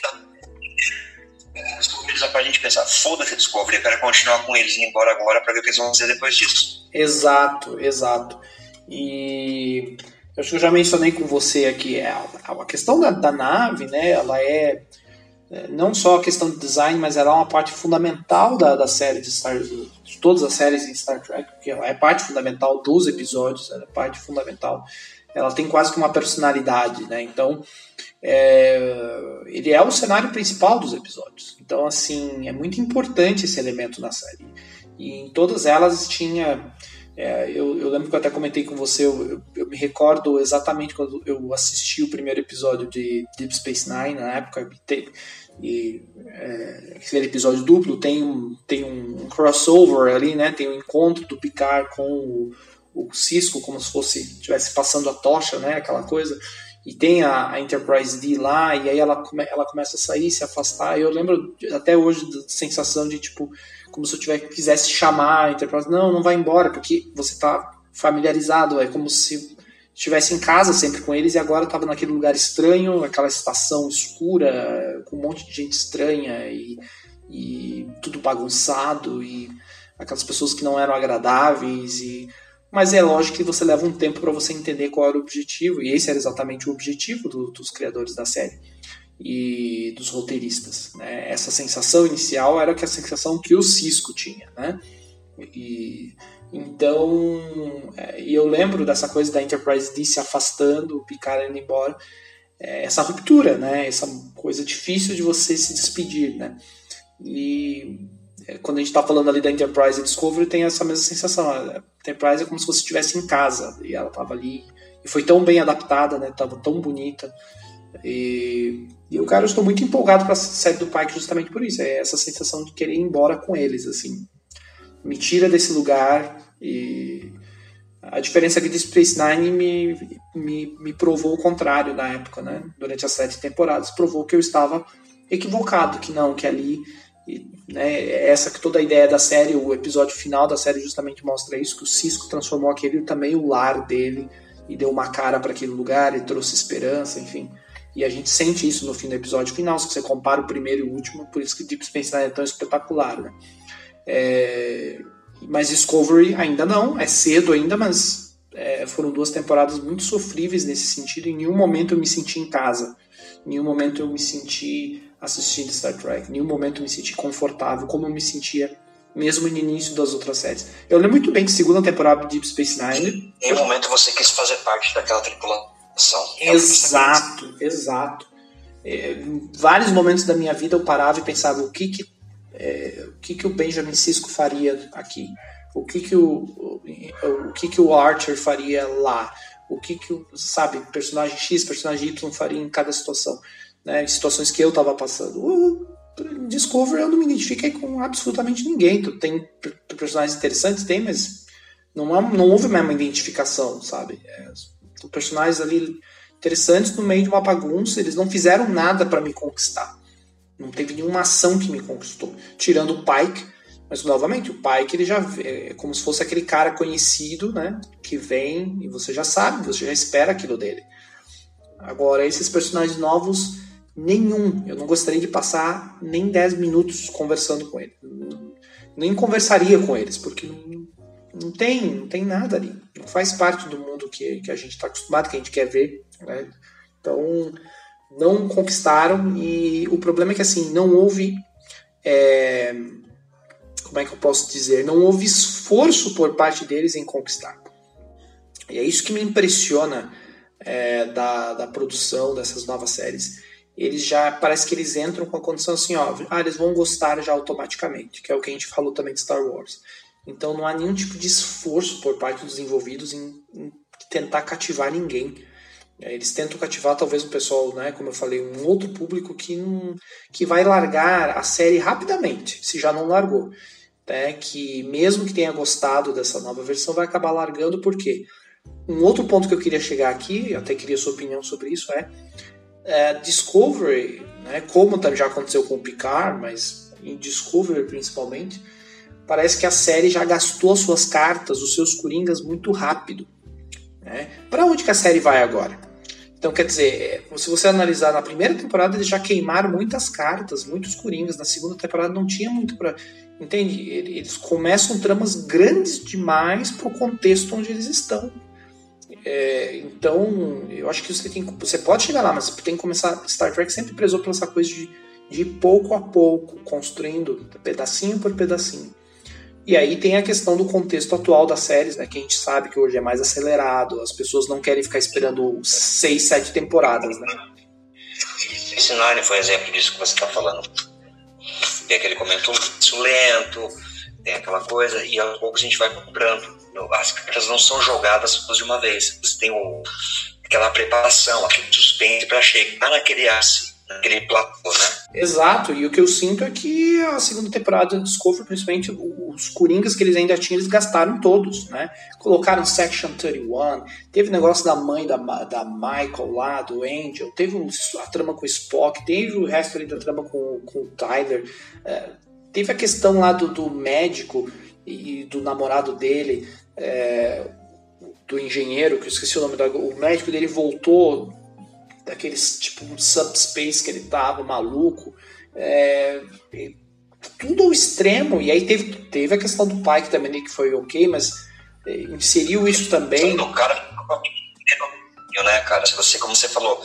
Eles pra gente pensar, foda-se Discovery, eu quero continuar com eles e ir embora agora pra ver o que eles vão fazer depois disso. Exato, exato. E eu acho que eu já mencionei com você aqui, é, a, questão da, da nave, né? Ela é é, não só a questão de design, mas ela é uma parte fundamental da, da série de Star de todas as séries em Star Trek, porque ela é parte fundamental dos episódios, ela é parte fundamental. Ela tem quase que uma personalidade, né? Então, é, ele é o cenário principal dos episódios. Então, assim, é muito importante esse elemento na série. E em todas elas tinha é, eu, eu, lembro que eu até comentei com você, eu, eu, eu, me recordo exatamente quando eu assisti o primeiro episódio de Deep Space Nine, na época, e é, aquele episódio duplo tem um, tem um crossover ali, né? Tem um encontro do Picard com o, o Cisco, como se fosse estivesse passando a tocha, né? Aquela coisa. E tem a, a, Enterprise D lá, e aí ela, come, ela começa a sair, se afastar. Eu lembro até hoje da sensação de tipo, como se eu tivesse, quisesse chamar a Enterprise. Não, não vai embora, porque você está familiarizado. É como se estivesse em casa sempre com eles e agora estava naquele lugar estranho, aquela estação escura, com um monte de gente estranha e, e tudo bagunçado e aquelas pessoas que não eram agradáveis e mas é lógico que você leva um tempo para você entender qual era o objetivo e esse era exatamente o objetivo do, dos criadores da série e dos roteiristas né? essa sensação inicial era que a sensação que o Cisco tinha né e então, é, e eu lembro dessa coisa da Enterprise D se afastando, o Picard indo embora, é, essa ruptura, né? Essa coisa difícil de você se despedir, né? E é, quando a gente está falando ali da Enterprise e Discovery, tem essa mesma sensação. A Enterprise é como se você estivesse em casa e ela estava ali e foi tão bem adaptada, né? Tava tão bonita. E, e eu, cara, eu estou muito empolgado para a série do Pike justamente por isso. É essa sensação de querer ir embora com eles, assim. Me tira desse lugar e a diferença é que Deep Space Nine me, me, me provou o contrário na época, né? Durante as sete temporadas, provou que eu estava equivocado, que não, que ali e, né, essa que toda a ideia da série, o episódio final da série justamente mostra isso, que o Cisco transformou aquele também o lar dele e deu uma cara para aquele lugar e trouxe esperança, enfim. E a gente sente isso no fim do episódio final, se você compara o primeiro e o último, por isso que Deep Space Nine é tão espetacular, né? É, mas Discovery ainda não, é cedo ainda, mas é, foram duas temporadas muito sofríveis nesse sentido. Em nenhum momento eu me senti em casa, em nenhum momento eu me senti assistindo Star Trek, em nenhum momento eu me senti confortável, como eu me sentia mesmo no início das outras séries. Eu lembro muito bem que segunda temporada de Deep Space Nine. Em nenhum momento você quis fazer parte daquela tripulação. Exato, exato. É, em vários momentos da minha vida eu parava e pensava o que que é, o que, que o Benjamin Cisco faria aqui, o que, que o, o, o que, que o Archer faria lá, o que, que o, sabe, personagem X, personagem Y faria em cada situação, né, situações que eu estava passando. O Discovery eu não me identifiquei com absolutamente ninguém. Tu tem personagens interessantes, tem, mas não, não houve mesmo identificação, sabe? É, personagens ali interessantes no meio de uma bagunça, eles não fizeram nada para me conquistar. Não teve nenhuma ação que me conquistou. Tirando o Pike, Mas, novamente, o Pike ele já vê, é como se fosse aquele cara conhecido, né? Que vem e você já sabe, você já espera aquilo dele. Agora, esses personagens novos, nenhum. Eu não gostaria de passar nem 10 minutos conversando com ele. Nem conversaria com eles, porque não, não tem, não tem nada ali. Não faz parte do mundo que, que a gente está acostumado, que a gente quer ver. Né? Então, não conquistaram e o problema é que assim, não houve. É, como é que eu posso dizer? Não houve esforço por parte deles em conquistar. E é isso que me impressiona é, da, da produção dessas novas séries. Eles já parece que eles entram com a condição assim, ó, ah, eles vão gostar já automaticamente, que é o que a gente falou também de Star Wars. Então não há nenhum tipo de esforço por parte dos envolvidos em, em tentar cativar ninguém. É, eles tentam cativar talvez um pessoal, né, como eu falei, um outro público que, não, que vai largar a série rapidamente, se já não largou. Né, que mesmo que tenha gostado dessa nova versão, vai acabar largando porque um outro ponto que eu queria chegar aqui, até queria sua opinião sobre isso, é, é Discovery, né, como já aconteceu com o Picard, mas em Discovery principalmente, parece que a série já gastou as suas cartas, os seus coringas muito rápido. Né? Para onde que a série vai agora? Então, quer dizer, se você analisar na primeira temporada, eles já queimaram muitas cartas, muitos coringas. Na segunda temporada não tinha muito para. Entende? Eles começam tramas grandes demais para o contexto onde eles estão. É, então, eu acho que você tem você pode chegar lá, mas você tem que começar. Star Trek sempre prezou por essa coisa de, de pouco a pouco, construindo pedacinho por pedacinho. E aí tem a questão do contexto atual das séries, né? Que a gente sabe que hoje é mais acelerado, as pessoas não querem ficar esperando seis, sete temporadas, né? Esse Nine foi um exemplo disso que você está falando. Tem aquele comento lento, tem aquela coisa, e aos poucos a gente vai comprando. As cartas não são jogadas de uma vez. Você tem o, aquela preparação, aquele suspense para chegar naquele ácido platô, né? Exato, e o que eu sinto é que a segunda temporada do Discovery, principalmente os Coringas que eles ainda tinham, eles gastaram todos, né? Colocaram Section 31, teve negócio da mãe da, da Michael lá, do Angel, teve a trama com o Spock, teve o resto ali da trama com, com o Tyler, é, teve a questão lá do, do médico e do namorado dele, é, do engenheiro, que eu esqueci o nome do o médico dele voltou daqueles tipo um subspace que ele tava maluco. É, tudo ao extremo. E aí teve, teve a questão do pai que também que foi ok, mas é, inseriu isso também. O cara, né, cara? Se você, como você falou,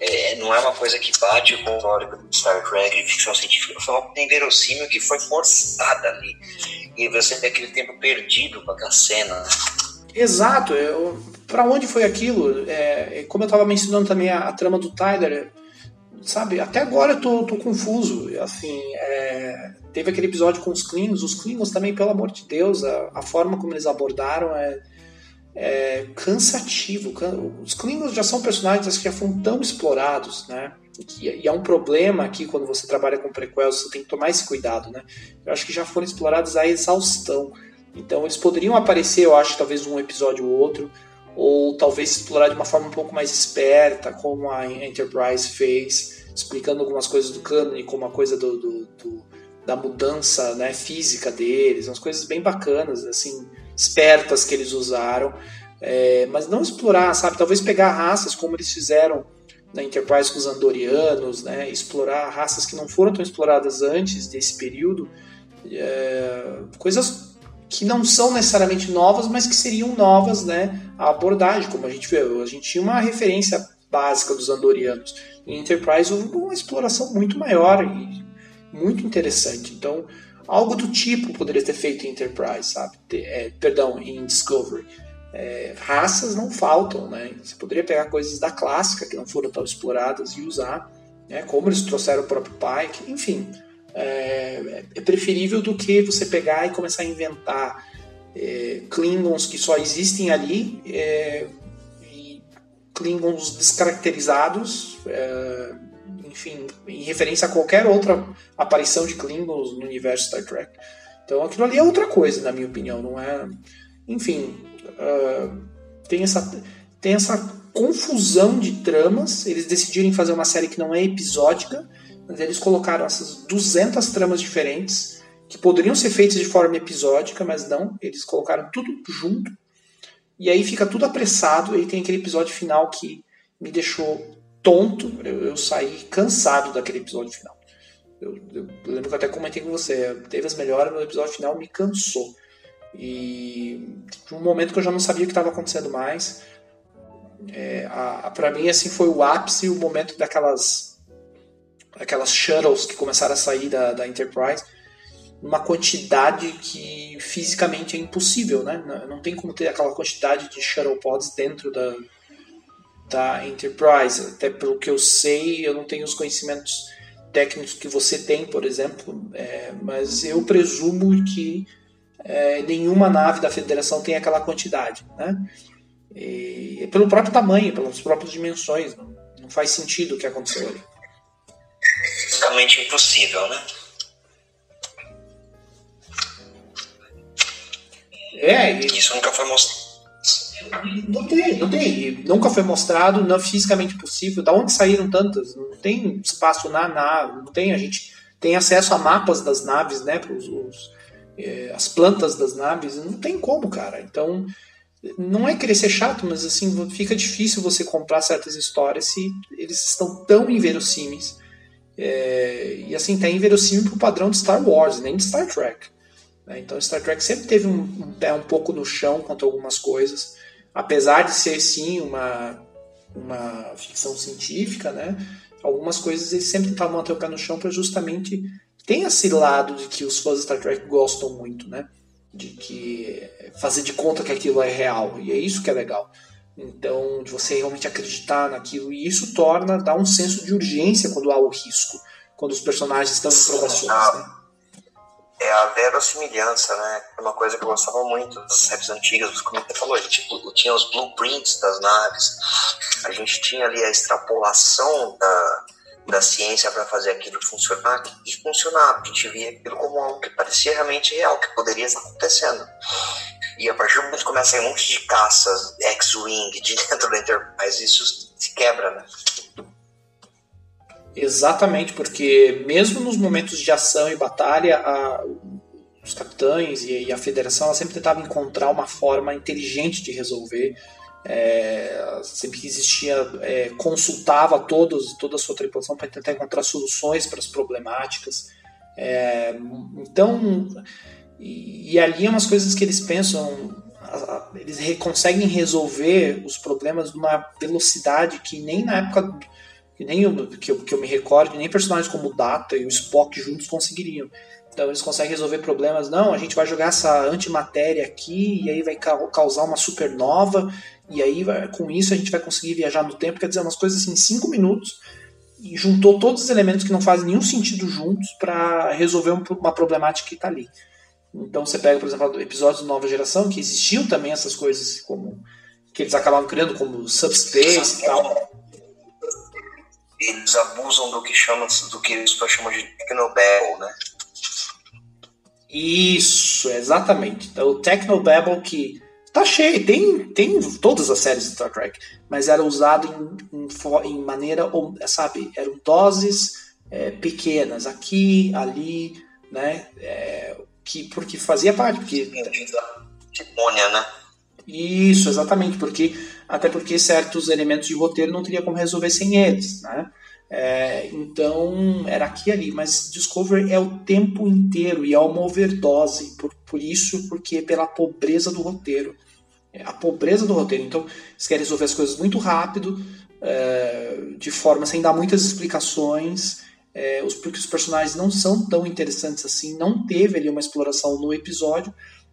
é, não é uma coisa que bate com o histórico de Star Trek e ficção científica, foi uma coisa inverossímil que foi forçada ali. E você tem aquele tempo perdido com aquela cena. Exato. Para onde foi aquilo? É, como eu estava mencionando também a, a, trama do Tyler, sabe? Até agora eu tô, tô confuso. Assim, é, teve aquele episódio com os Klingons. Os Klingons também, pelo amor de Deus, a, a forma como eles abordaram é, é cansativo. Os Klingons já são personagens que já foram tão explorados, né? E, é um problema aqui quando você trabalha com prequels, você tem que tomar esse cuidado, né? Eu acho que já foram explorados à exaustão. Então eles poderiam aparecer, eu acho, talvez um episódio ou outro, ou talvez explorar de uma forma um pouco mais esperta, como a Enterprise fez, explicando algumas coisas do canon, como a coisa do, do, do, da mudança né, física deles, umas coisas bem bacanas, assim, espertas que eles usaram, é, mas não explorar, sabe? Talvez pegar raças como eles fizeram na Enterprise com os Andorianos, né? Explorar raças que não foram tão exploradas antes desse período, é, coisas que não são necessariamente novas, mas que seriam novas, né? A abordagem, como a gente vê, a gente tinha uma referência básica dos andorianos. Em Enterprise houve uma exploração muito maior e muito interessante. Então, algo do tipo poderia ter feito em Enterprise, sabe? É, perdão, em Discovery. É, raças não faltam, né? Você poderia pegar coisas da clássica que não foram tão exploradas e usar, né? Como eles trouxeram o próprio Pike, enfim é, é preferível do que você pegar e começar a inventar é, Klingons que só existem ali, é, Klingons descaracterizados, é, enfim, em referência a qualquer outra aparição de Klingons no universo Star Trek. Então aquilo ali é outra coisa, na minha opinião, não é. Enfim, uh, tem essa tem essa confusão de tramas. Eles decidirem fazer uma série que não é episódica, mas eles colocaram essas 200 tramas diferentes que poderiam ser feitas de forma episódica, mas não, eles colocaram tudo junto. E aí fica tudo apressado, e tem aquele episódio final que me deixou tonto, eu, eu saí cansado daquele episódio final. Eu, eu, lembro que eu até comentei com você, teve as melhoras, no episódio final me cansou. E de um momento que eu já não sabia o que estava acontecendo mais. É, para mim, assim, foi o ápice, o momento daquelas aquelas shuttles que começaram a sair da, da Enterprise uma quantidade que fisicamente é impossível, né? Não tem como ter aquela quantidade de shuttle pods dentro da, da Enterprise. Até pelo que eu sei, eu não tenho os conhecimentos técnicos que você tem, por exemplo, é, mas eu presumo que é, nenhuma nave da Federação tem aquela quantidade, né? E, pelo próprio tamanho, pelas próprias dimensões, não, não faz sentido o que aconteceu ali. Totalmente impossível, né? É, e... Isso nunca foi mostrado. Não tem, não tem. Nunca foi mostrado, não é fisicamente possível. Da onde saíram tantas? Não tem espaço na nave, não tem. A gente tem acesso a mapas das naves, né? Os, os, é, as plantas das naves. Não tem como, cara. Então, não é querer ser chato, mas assim, fica difícil você comprar certas histórias se eles estão tão inverossímeis. É, e assim, tá inverossímil pro padrão de Star Wars, nem de Star Trek. Né? Então Star Trek sempre teve um, um, pé um pouco no chão quanto a algumas coisas, apesar de ser sim uma, uma ficção científica, né? algumas coisas eles sempre tentavam manter o pé no chão para justamente tem esse lado de que os fãs de Star Trek gostam muito, né? De que fazer de conta que aquilo é real e é isso que é legal. Então, de você realmente acreditar naquilo e isso torna dá um senso de urgência quando há o risco, quando os personagens estão em provações. Né? é a verossimilhança, né? É uma coisa que eu gostava muito das séries antigas, como você falou, a gente tinha os blueprints das naves, a gente tinha ali a extrapolação da, da ciência para fazer aquilo funcionar e funcionar. A gente via aquilo como algo que parecia realmente real, que poderia estar acontecendo. E a partir do momento que começa um monte de caças X-Wing de dentro da Enterprise, isso se quebra, né? Exatamente, porque mesmo nos momentos de ação e batalha, a, os capitães e, e, a federação sempre tentavam encontrar uma forma inteligente de resolver. É, sempre que existia, é, consultava todos, toda a sua tripulação para tentar encontrar soluções para as problemáticas. É, então, e, ali é umas coisas que eles pensam, eles conseguem resolver os problemas numa velocidade que nem na época que nem eu, que eu, que eu me recordo, nem personagens como Data e o Spock juntos conseguiriam. Então eles conseguem resolver problemas. Não, a gente vai jogar essa antimatéria aqui e aí vai causar uma supernova e aí com isso a gente vai conseguir viajar no tempo. Quer dizer, umas coisas assim, 5 minutos e juntou todos os elementos que não fazem nenhum sentido juntos para resolver uma problemática que está ali. Então você pega, por exemplo, episódios de Nova Geração que existiam também essas coisas como que eles acabaram criando como Subspace e tal eles abusam do que chama do que os chamam de technobabble, né? Isso, exatamente. Então, o technobabble que tá cheio, tem, tem todas as séries de Star Trek, mas era usado em, em, em maneira, sabe, eram doses é, pequenas, aqui, ali, né? É, que, porque fazia parte, porque... Timônia, né? Isso, exatamente, porque até porque certos elementos de roteiro não teria como resolver sem eles, né? É, então era aqui e ali, mas Discovery é o tempo inteiro e é uma overdose por, por isso, porque pela pobreza do roteiro, é a pobreza do roteiro. Então eles querem resolver as coisas muito rápido, é, de forma sem dar muitas explicações, é, os, porque os personagens não são tão interessantes assim, não teve ali uma exploração no episódio,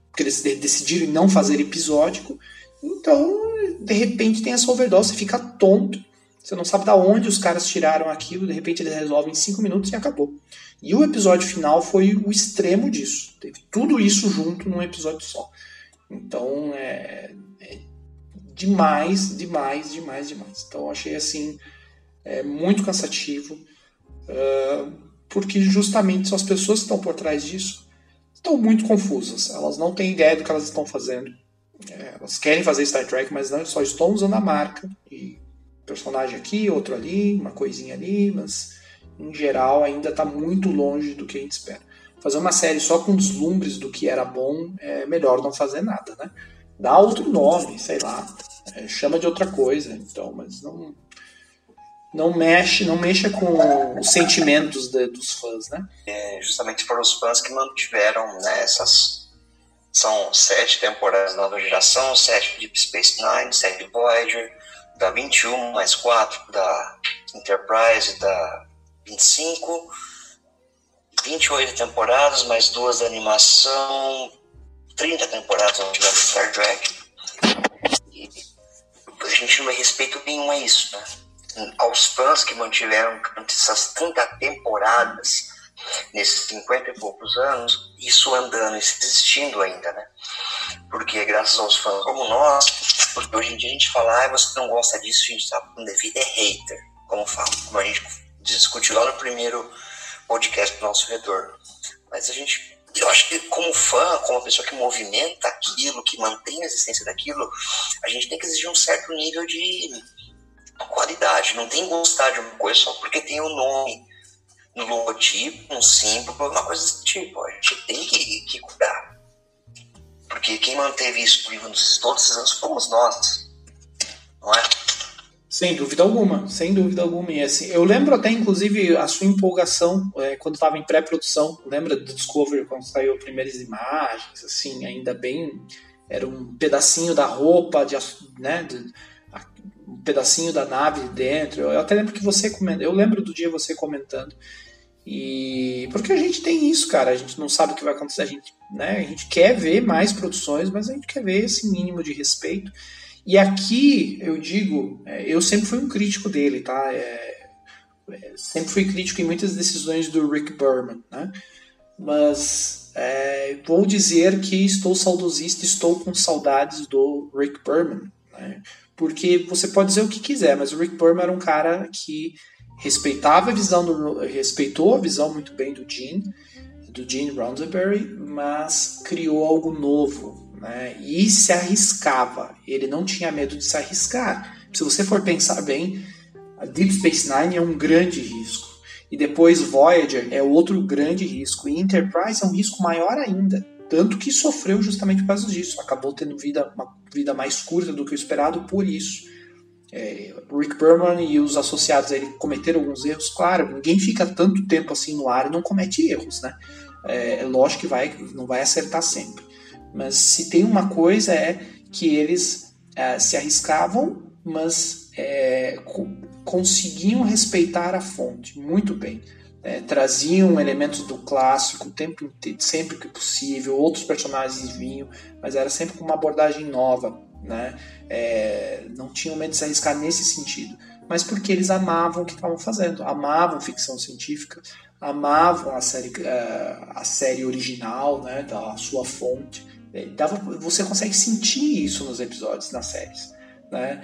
porque eles decidiram não fazer episódico. Então, de repente tem essa overdose, você fica tonto. Você não sabe da onde os caras tiraram aquilo, de repente eles resolvem em 5 minutos e acabou. E o episódio final foi o extremo disso. Teve tudo isso junto num episódio só. Então é, é demais, demais, demais, demais. Então achei assim é, muito cansativo, porque justamente são as pessoas que estão por trás disso estão muito confusas. Elas não têm ideia do que elas estão fazendo. É, elas querem fazer Star Trek, mas não só estão usando a marca. E personagem aqui, outro ali, uma coisinha ali, mas em geral ainda está muito longe do que a gente espera. fazer uma série só com deslumbres do que era bom, é melhor não fazer nada, né? Dá outro nome, sei lá, é, chama de outra coisa, então, mas não não mexe, não mexa com os sentimentos de, dos fãs, né? É, justamente para os fãs que mantiveram né, essas são sete temporadas da nova geração, sete Deep Space Nine, sete Voyager, da 21 mais quatro da Enterprise, da 25, 28 temporadas mais duas da animação, 30 temporadas tivemos Star Trek. E a gente não respeito nenhum a isso, né? Aos fãs que mantiveram essas 30 temporadas nesses 50 e poucos anos, isso andando e existindo ainda, né? Porque graças aos fãs como nós, porque hoje em dia a gente fala, ah, você não gosta disso, a gente tá com devido é hater, como fala, como a gente discutiu lá no primeiro podcast do nosso retorno. Mas a gente, eu acho que como fã, como pessoa que movimenta aquilo, que mantém a existência daquilo, a gente tem que exigir um certo nível de qualidade. Não tem gostar de uma coisa só porque tem o um nome no logotipo, um símbolo, uma coisa desse tipo. A gente tem que, que cuidar. Porque quem manteve isso vivo todos esses anos fomos nós. Não é? Sem dúvida alguma, sem dúvida alguma. E assim, eu lembro até, inclusive, a sua empolgação é, quando estava em pré-produção. Lembra do Discovery, quando saiu as primeiras imagens, assim, ainda bem. Era um pedacinho da roupa, de, né, de, pedacinho da nave dentro. Eu até lembro que você comenta, eu lembro do dia você comentando. E porque a gente tem isso, cara, a gente não sabe o que vai acontecer, a gente, né, a gente quer ver mais produções, mas a gente quer ver esse mínimo de respeito. E aqui eu digo, é, eu sempre fui um crítico dele, tá? É, é, sempre fui crítico em muitas decisões do Rick Berman, né? Mas é, vou dizer que estou saudosista, estou com saudades do Rick Berman, né? Porque você pode dizer o que quiser, mas o Rick Berman era um cara que respeitava a visão do, respeitou a visão muito bem do Gene, do Gene Roddenberry, mas criou algo novo, né? E se arriscava. Ele não tinha medo de se arriscar. Se você for pensar bem, Deep Space Nine é um grande risco. E depois Voyager é outro grande risco. E Enterprise é um risco maior ainda. Tanto que sofreu justamente por causa disso. Acabou tendo vida, uma vida mais curta do que o esperado por isso. É, Rick Berman e os associados ele cometeram alguns erros, claro, ninguém fica tanto tempo assim no ar e não comete erros, né? É, é lógico que vai, não vai acertar sempre. Mas se tem uma coisa é que eles é, se arriscavam, mas é, conseguiam respeitar a fonte muito bem é, traziam elementos do clássico o tempo inteiro, sempre que possível, outros personagens vinham, mas era sempre com uma abordagem nova, né? É, não tinham medo de se arriscar nesse sentido, mas porque eles amavam o que estavam fazendo, amavam ficção científica, amavam a série, é, a série original, né, da sua fonte. É, dava, você consegue sentir isso nos episódios, nas séries, né?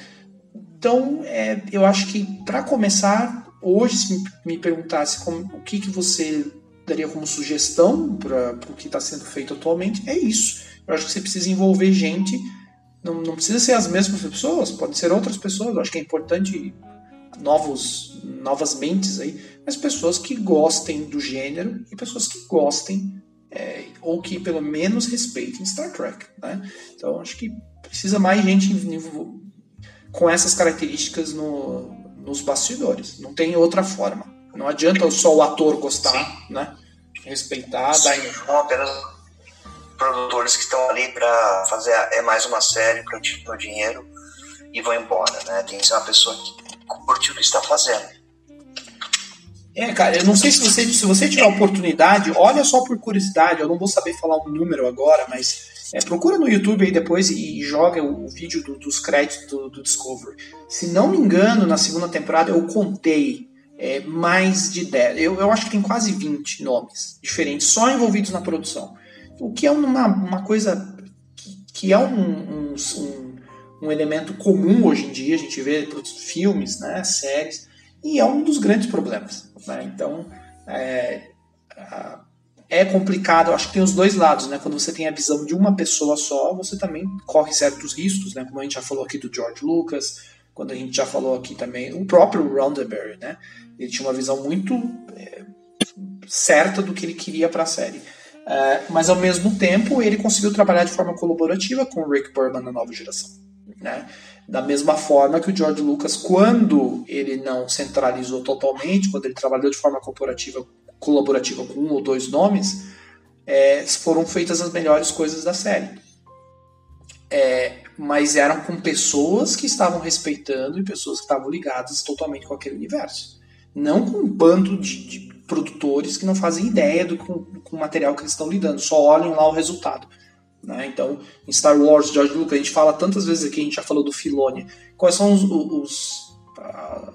Então, é, eu acho que para começar hoje, se me perguntasse como, o que, que você daria como sugestão para o que está sendo feito atualmente, é isso. Eu acho que você precisa envolver gente, não, não precisa ser as mesmas pessoas, pode ser outras pessoas. Eu acho que é importante novos, novas mentes aí, mas pessoas que gostem do gênero e pessoas que gostem é, ou que pelo menos respeitem Star Trek. Né? Então acho que precisa mais gente com essas características no, nos bastidores. Não tem outra forma. Não adianta só o ator gostar, Sim. né? Respeitar. Sim, não apenas produtores que estão ali para fazer é mais uma série para meu dinheiro e vão embora, né? Tem que ser uma pessoa que curte o que está fazendo. É, cara, eu não sei se você, se você tiver oportunidade, olha só por curiosidade, eu não vou saber falar um número agora, mas é, procura no YouTube aí depois e, joga o, o vídeo do, dos créditos do, do, Discovery. Se não me engano, na segunda temporada eu contei é, mais de 10. Eu, eu acho que tem quase 20 nomes diferentes, só envolvidos na produção. O que é uma, uma coisa que, que é um, um, um, um, elemento comum hoje em dia, a gente vê filmes, né, séries, e é um dos grandes problemas. Né? Então, é, é complicado, acho que tem os dois lados, né? Quando você tem a visão de uma pessoa só, você também corre certos riscos, né? Como a gente já falou aqui do George Lucas, quando a gente já falou aqui também, o próprio Roddenberry, né? Ele tinha uma visão muito é, certa do que ele queria para a série. É, mas ao mesmo tempo ele conseguiu trabalhar de forma colaborativa com o Rick Berman na nova geração. Né? Da mesma forma que o George Lucas, quando ele não centralizou totalmente, quando ele trabalhou de forma colaborativa, colaborativa com um ou dois nomes, é, foram feitas as melhores coisas da série. É, mas eram com pessoas que estavam respeitando e pessoas que estavam ligadas totalmente com aquele universo. Não com um bando de, de produtores que não fazem ideia do com, com o material que eles estão lidando, só olham lá o resultado. Né? Então, em Star Wars, George Lucas, a gente fala tantas vezes aqui, a gente já falou do Filoni. Quais são os, os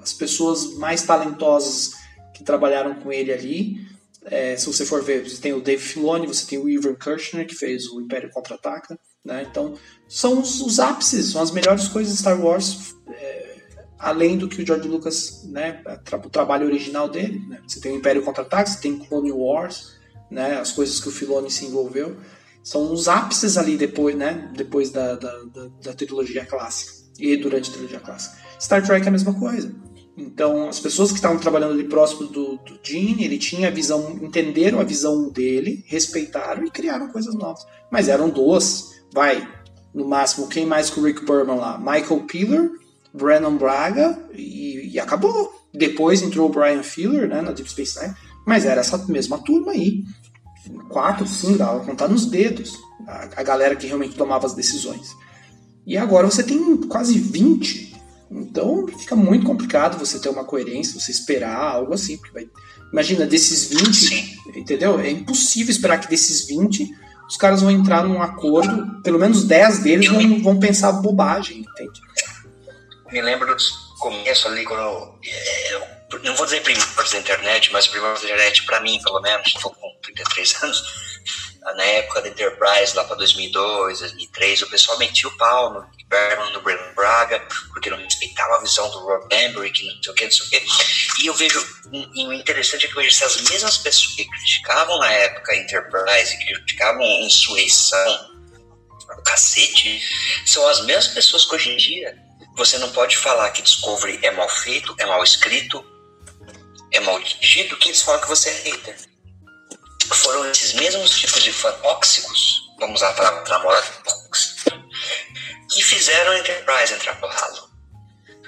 as pessoas mais talentosas que trabalharam com ele ali? É, se você for ver, você tem o Dave Filoni, você tem o Ivan Kirchner, que fez o Império Contra-Ataca. Né? Então, são os, os, ápices, são as melhores coisas de Star Wars, é, além do que o George Lucas, né, o trabalho original dele. Né? Você tem o Império Contra-Ataque, você tem Clone Wars, né, as coisas que o Filoni se envolveu. São os ápices ali depois, né, depois da, da, da, da trilogia clássica e durante a trilogia clássica. Star Trek é a mesma coisa. Então, as pessoas que estavam trabalhando ali próximo do, do Gene, ele tinha a visão, entenderam a visão dele, respeitaram e criaram coisas novas. Mas eram duas, vai, no máximo, quem mais que o Rick Berman lá? Michael Piller, Brennan Braga e, e, acabou. Depois entrou o Brian Filler, né, na Deep Space Nine, mas era essa mesma turma aí. Quatro, cinco, dava contar nos dedos a, a galera que realmente tomava as decisões. E agora você tem quase 20 então fica muito complicado você ter uma coerência, você esperar algo assim. Porque vai... Imagina, desses 20, Sim. entendeu? É impossível esperar que desses 20 os caras vão entrar num acordo, pelo menos 10 deles vão, vão pensar bobagem, entende? Me lembro do começo ali, quando eu, eu não vou dizer primórdios da internet, mas primórdios da internet, para mim, pelo menos, estou com 33 anos, na época da Enterprise, lá para 2002, 2003, o pessoal metia o pau no Berman, no Brandon Braga, porque não respeitava a visão do Rob Emmerich, não sei o que, não sei o que. E eu vejo, e o interessante é que eu vejo essas mesmas pessoas que criticavam na época a Enterprise, que criticavam a insurreição, o cacete, são as mesmas pessoas que hoje em dia você não pode falar que Discovery é mal feito, é mal escrito, é mal dirigido, que eles falam que você é hater foram esses mesmos tipos de tóxicos, vamos usar a palavra namorado que fizeram a Enterprise entrar pro ralo.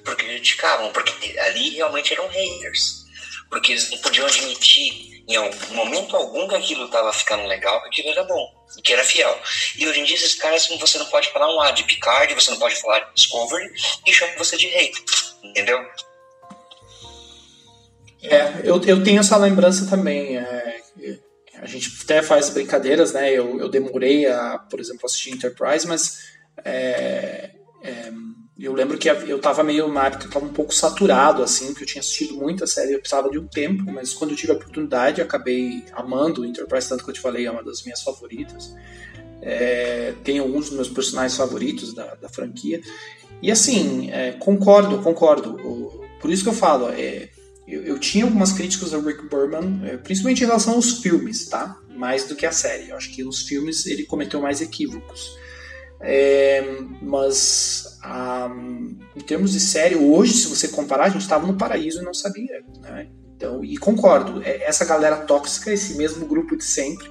Porque criticavam, porque ali realmente eram haters. Porque eles não podiam admitir em algum momento algum que aquilo estava ficando legal, que aquilo era bom, que era fiel. E hoje em dia esses caras, você não pode falar um A de Picard, você não pode falar de Discovery e chama você de hater. Entendeu? É, eu, eu tenho essa lembrança também. É, a gente até faz brincadeiras, né? Eu, eu demorei a, por exemplo, assistir Enterprise, mas é, é, eu lembro que eu estava meio na época estava um pouco saturado assim, porque eu tinha assistido muita série, eu precisava de um tempo, mas quando eu tive a oportunidade, acabei amando Enterprise tanto que eu te falei, é uma das minhas favoritas. É, tem alguns dos meus personagens favoritos da, da franquia. E assim, é, concordo, concordo. Por isso que eu falo, é, eu, eu, tinha algumas críticas ao Rick Berman, é, principalmente em relação aos filmes, tá? Mais do que a série. Eu acho que nos filmes ele cometeu mais equívocos. É, mas em termos de série, hoje, se você comparar, a gente estava no paraíso e não sabia. Né? Então, e concordo, é, essa galera tóxica, esse mesmo grupo de sempre,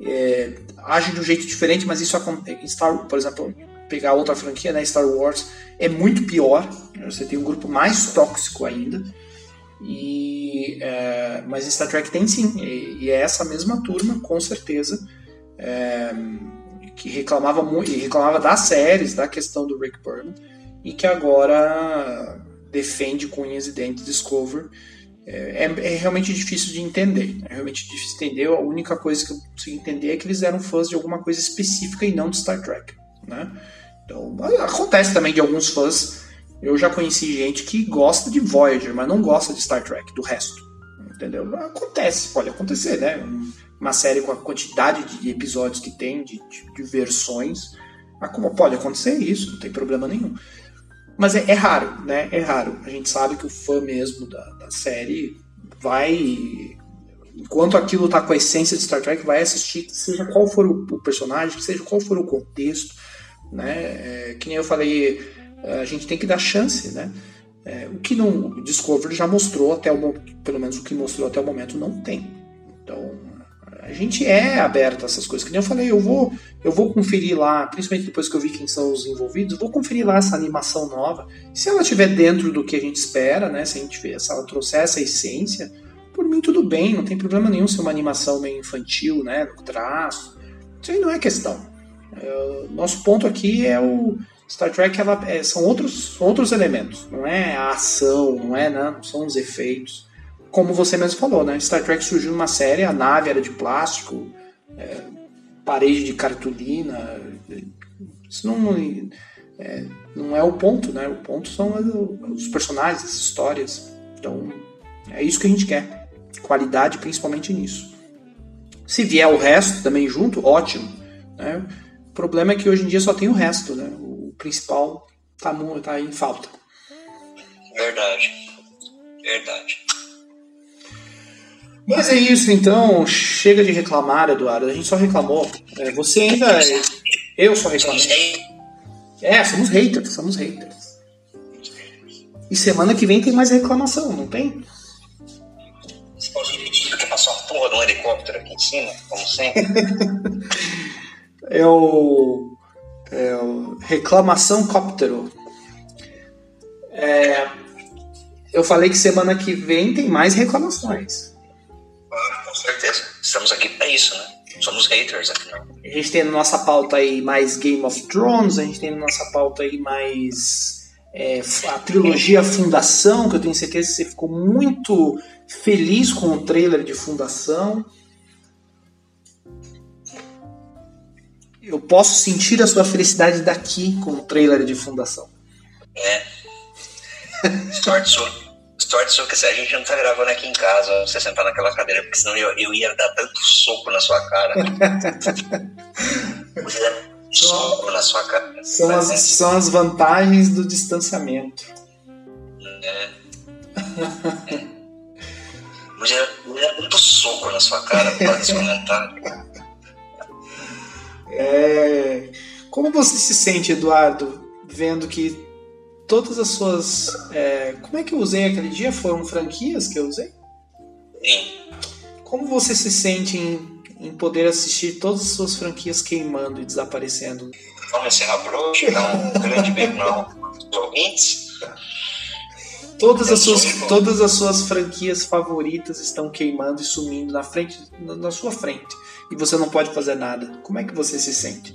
é, age de um jeito diferente, mas isso acontece. Por exemplo, pegar outra franquia, né, Star Wars, é muito pior. Você tem um grupo mais tóxico ainda. E, é, mas Star Trek tem sim, e, e, é essa mesma turma, com certeza, é, que reclamava muito, reclamava das séries, da questão do Rick Berman, e que agora defende com unhas e dentes Discover. É, é, é, realmente difícil de entender. É realmente difícil de entender. A única coisa que eu consigo entender é que eles eram fãs de alguma coisa específica e não de Star Trek. Né? Então, acontece também de alguns fãs eu já conheci gente que gosta de Voyager, mas não gosta de Star Trek, do resto. Entendeu? Acontece, pode acontecer, né? Uma série com a quantidade de episódios que tem, de, de, de versões, pode acontecer isso, não tem problema nenhum. Mas é, é, raro, né? É raro. A gente sabe que o fã mesmo da, da série vai. Enquanto aquilo tá com a essência de Star Trek, vai assistir, seja qual for o, o personagem, seja qual for o contexto, né? É, que nem eu falei a gente tem que dar chance, né? É, o que não, o Discovery já mostrou até o pelo menos o que mostrou até o momento não tem. Então A gente é aberto a essas coisas. Que nem eu falei, eu vou, eu vou conferir lá, principalmente depois que eu vi quem são os envolvidos, eu vou conferir lá essa animação nova. Se ela estiver dentro do que a gente espera, né? Se a gente vê, se ela trouxer essa essência, por mim tudo bem, não tem problema nenhum ser uma animação meio infantil, né? No traço. Isso aí não é questão. É, nosso ponto aqui é o Star Trek ela, é, são outros, outros elementos, não é a ação, não é não, são os efeitos. Como você mesmo falou, né? Star Trek surgiu numa série, a nave era de plástico, é, parede de cartolina. Isso não é, não é o ponto, né? O ponto são os personagens, as histórias. Então é isso que a gente quer, qualidade principalmente nisso. Se vier o resto também junto, ótimo. Né? O problema é que hoje em dia só tem o resto, né? Principal tá, tá em falta. Verdade. Verdade. Mas é isso, então. Chega de reclamar, Eduardo. A gente só reclamou. É, você ainda. Eu só reclamei. É, somos haters, somos haters. E semana que vem tem mais reclamação, não tem? Você pode repetir porque passou a porra de um helicóptero aqui em cima, como sempre. é o é Reclamação Cóptero. É, eu falei que semana que vem tem mais reclamações. Ah, com certeza. Estamos aqui para isso, né? Somos haters aqui, não. A gente tem na nossa pauta aí mais Game of Thrones, a gente tem na nossa pauta aí mais é, a trilogia Fundação, que eu tenho certeza que você ficou muito feliz com o trailer de Fundação. Eu posso sentir a sua felicidade daqui com o trailer de fundação. É. Sorte sua. Sorte sua que a gente não tá gravando aqui em casa, você sentar naquela cadeira, porque senão eu, eu ia dar tanto soco na sua cara. soco na sua cara. São as, são as vantagens do distanciamento. É. é. Ia dar tanto soco na sua cara por esse comentário. É... Como você se sente, Eduardo, vendo que todas as suas. É... Como é que eu usei aquele dia? Foram franquias que eu usei? Sim. Como você se sente em, em poder assistir todas as suas franquias queimando e desaparecendo? Vamos encerrar por hoje? Não, grande beijo não. Ouvintes? Todas as, suas, todas as suas franquias favoritas estão queimando e sumindo na frente, na sua frente e você não pode fazer nada. Como é que você se sente?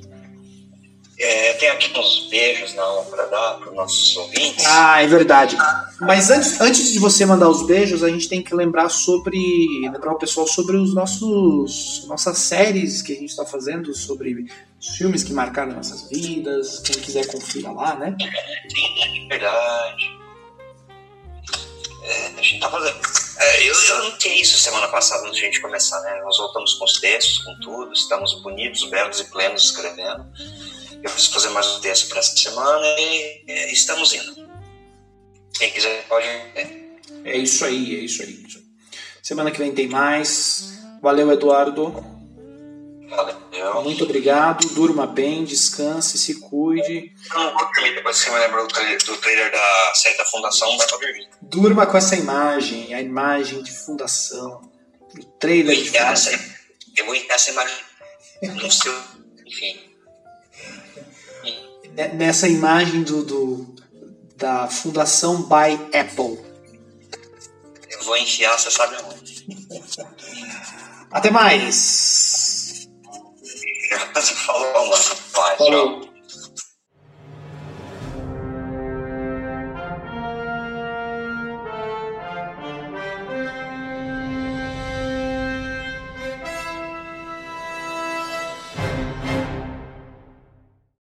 É, tem aqui uns beijos não para dar para os nossos ouvintes. Ah, é verdade. Mas antes, antes de você mandar os beijos, a gente tem que lembrar sobre lembrar o pessoal sobre os nossos nossas séries que a gente está fazendo sobre os filmes que marcaram nossas vidas. Quem quiser confira lá, né? É verdade. É, a gente tá fazendo. É, eu, eu notei isso semana passada antes de a gente começar, né? Nós voltamos com os textos, com tudo, estamos bonitos, belos e plenos escrevendo. Eu preciso fazer mais um texto para essa semana e, e, estamos indo. Quem quiser pode. É. é isso aí, é isso aí. Semana que vem tem mais. Valeu, Eduardo. Valeu. Muito obrigado. Durma bem, descanse, se cuide. Não vou dormir depois que você me lembrou do trailer da série da Fundação, vai pra dormir. Durma com essa imagem, a imagem de Fundação. O trailer de Fundação. Essa, eu vou enfiar essa imagem no seu. Enfim. Nessa imagem do, do, da Fundação by Apple. Eu vou enfiar, você sabe aonde. Até mais! Falou, mano. Vai, Falou.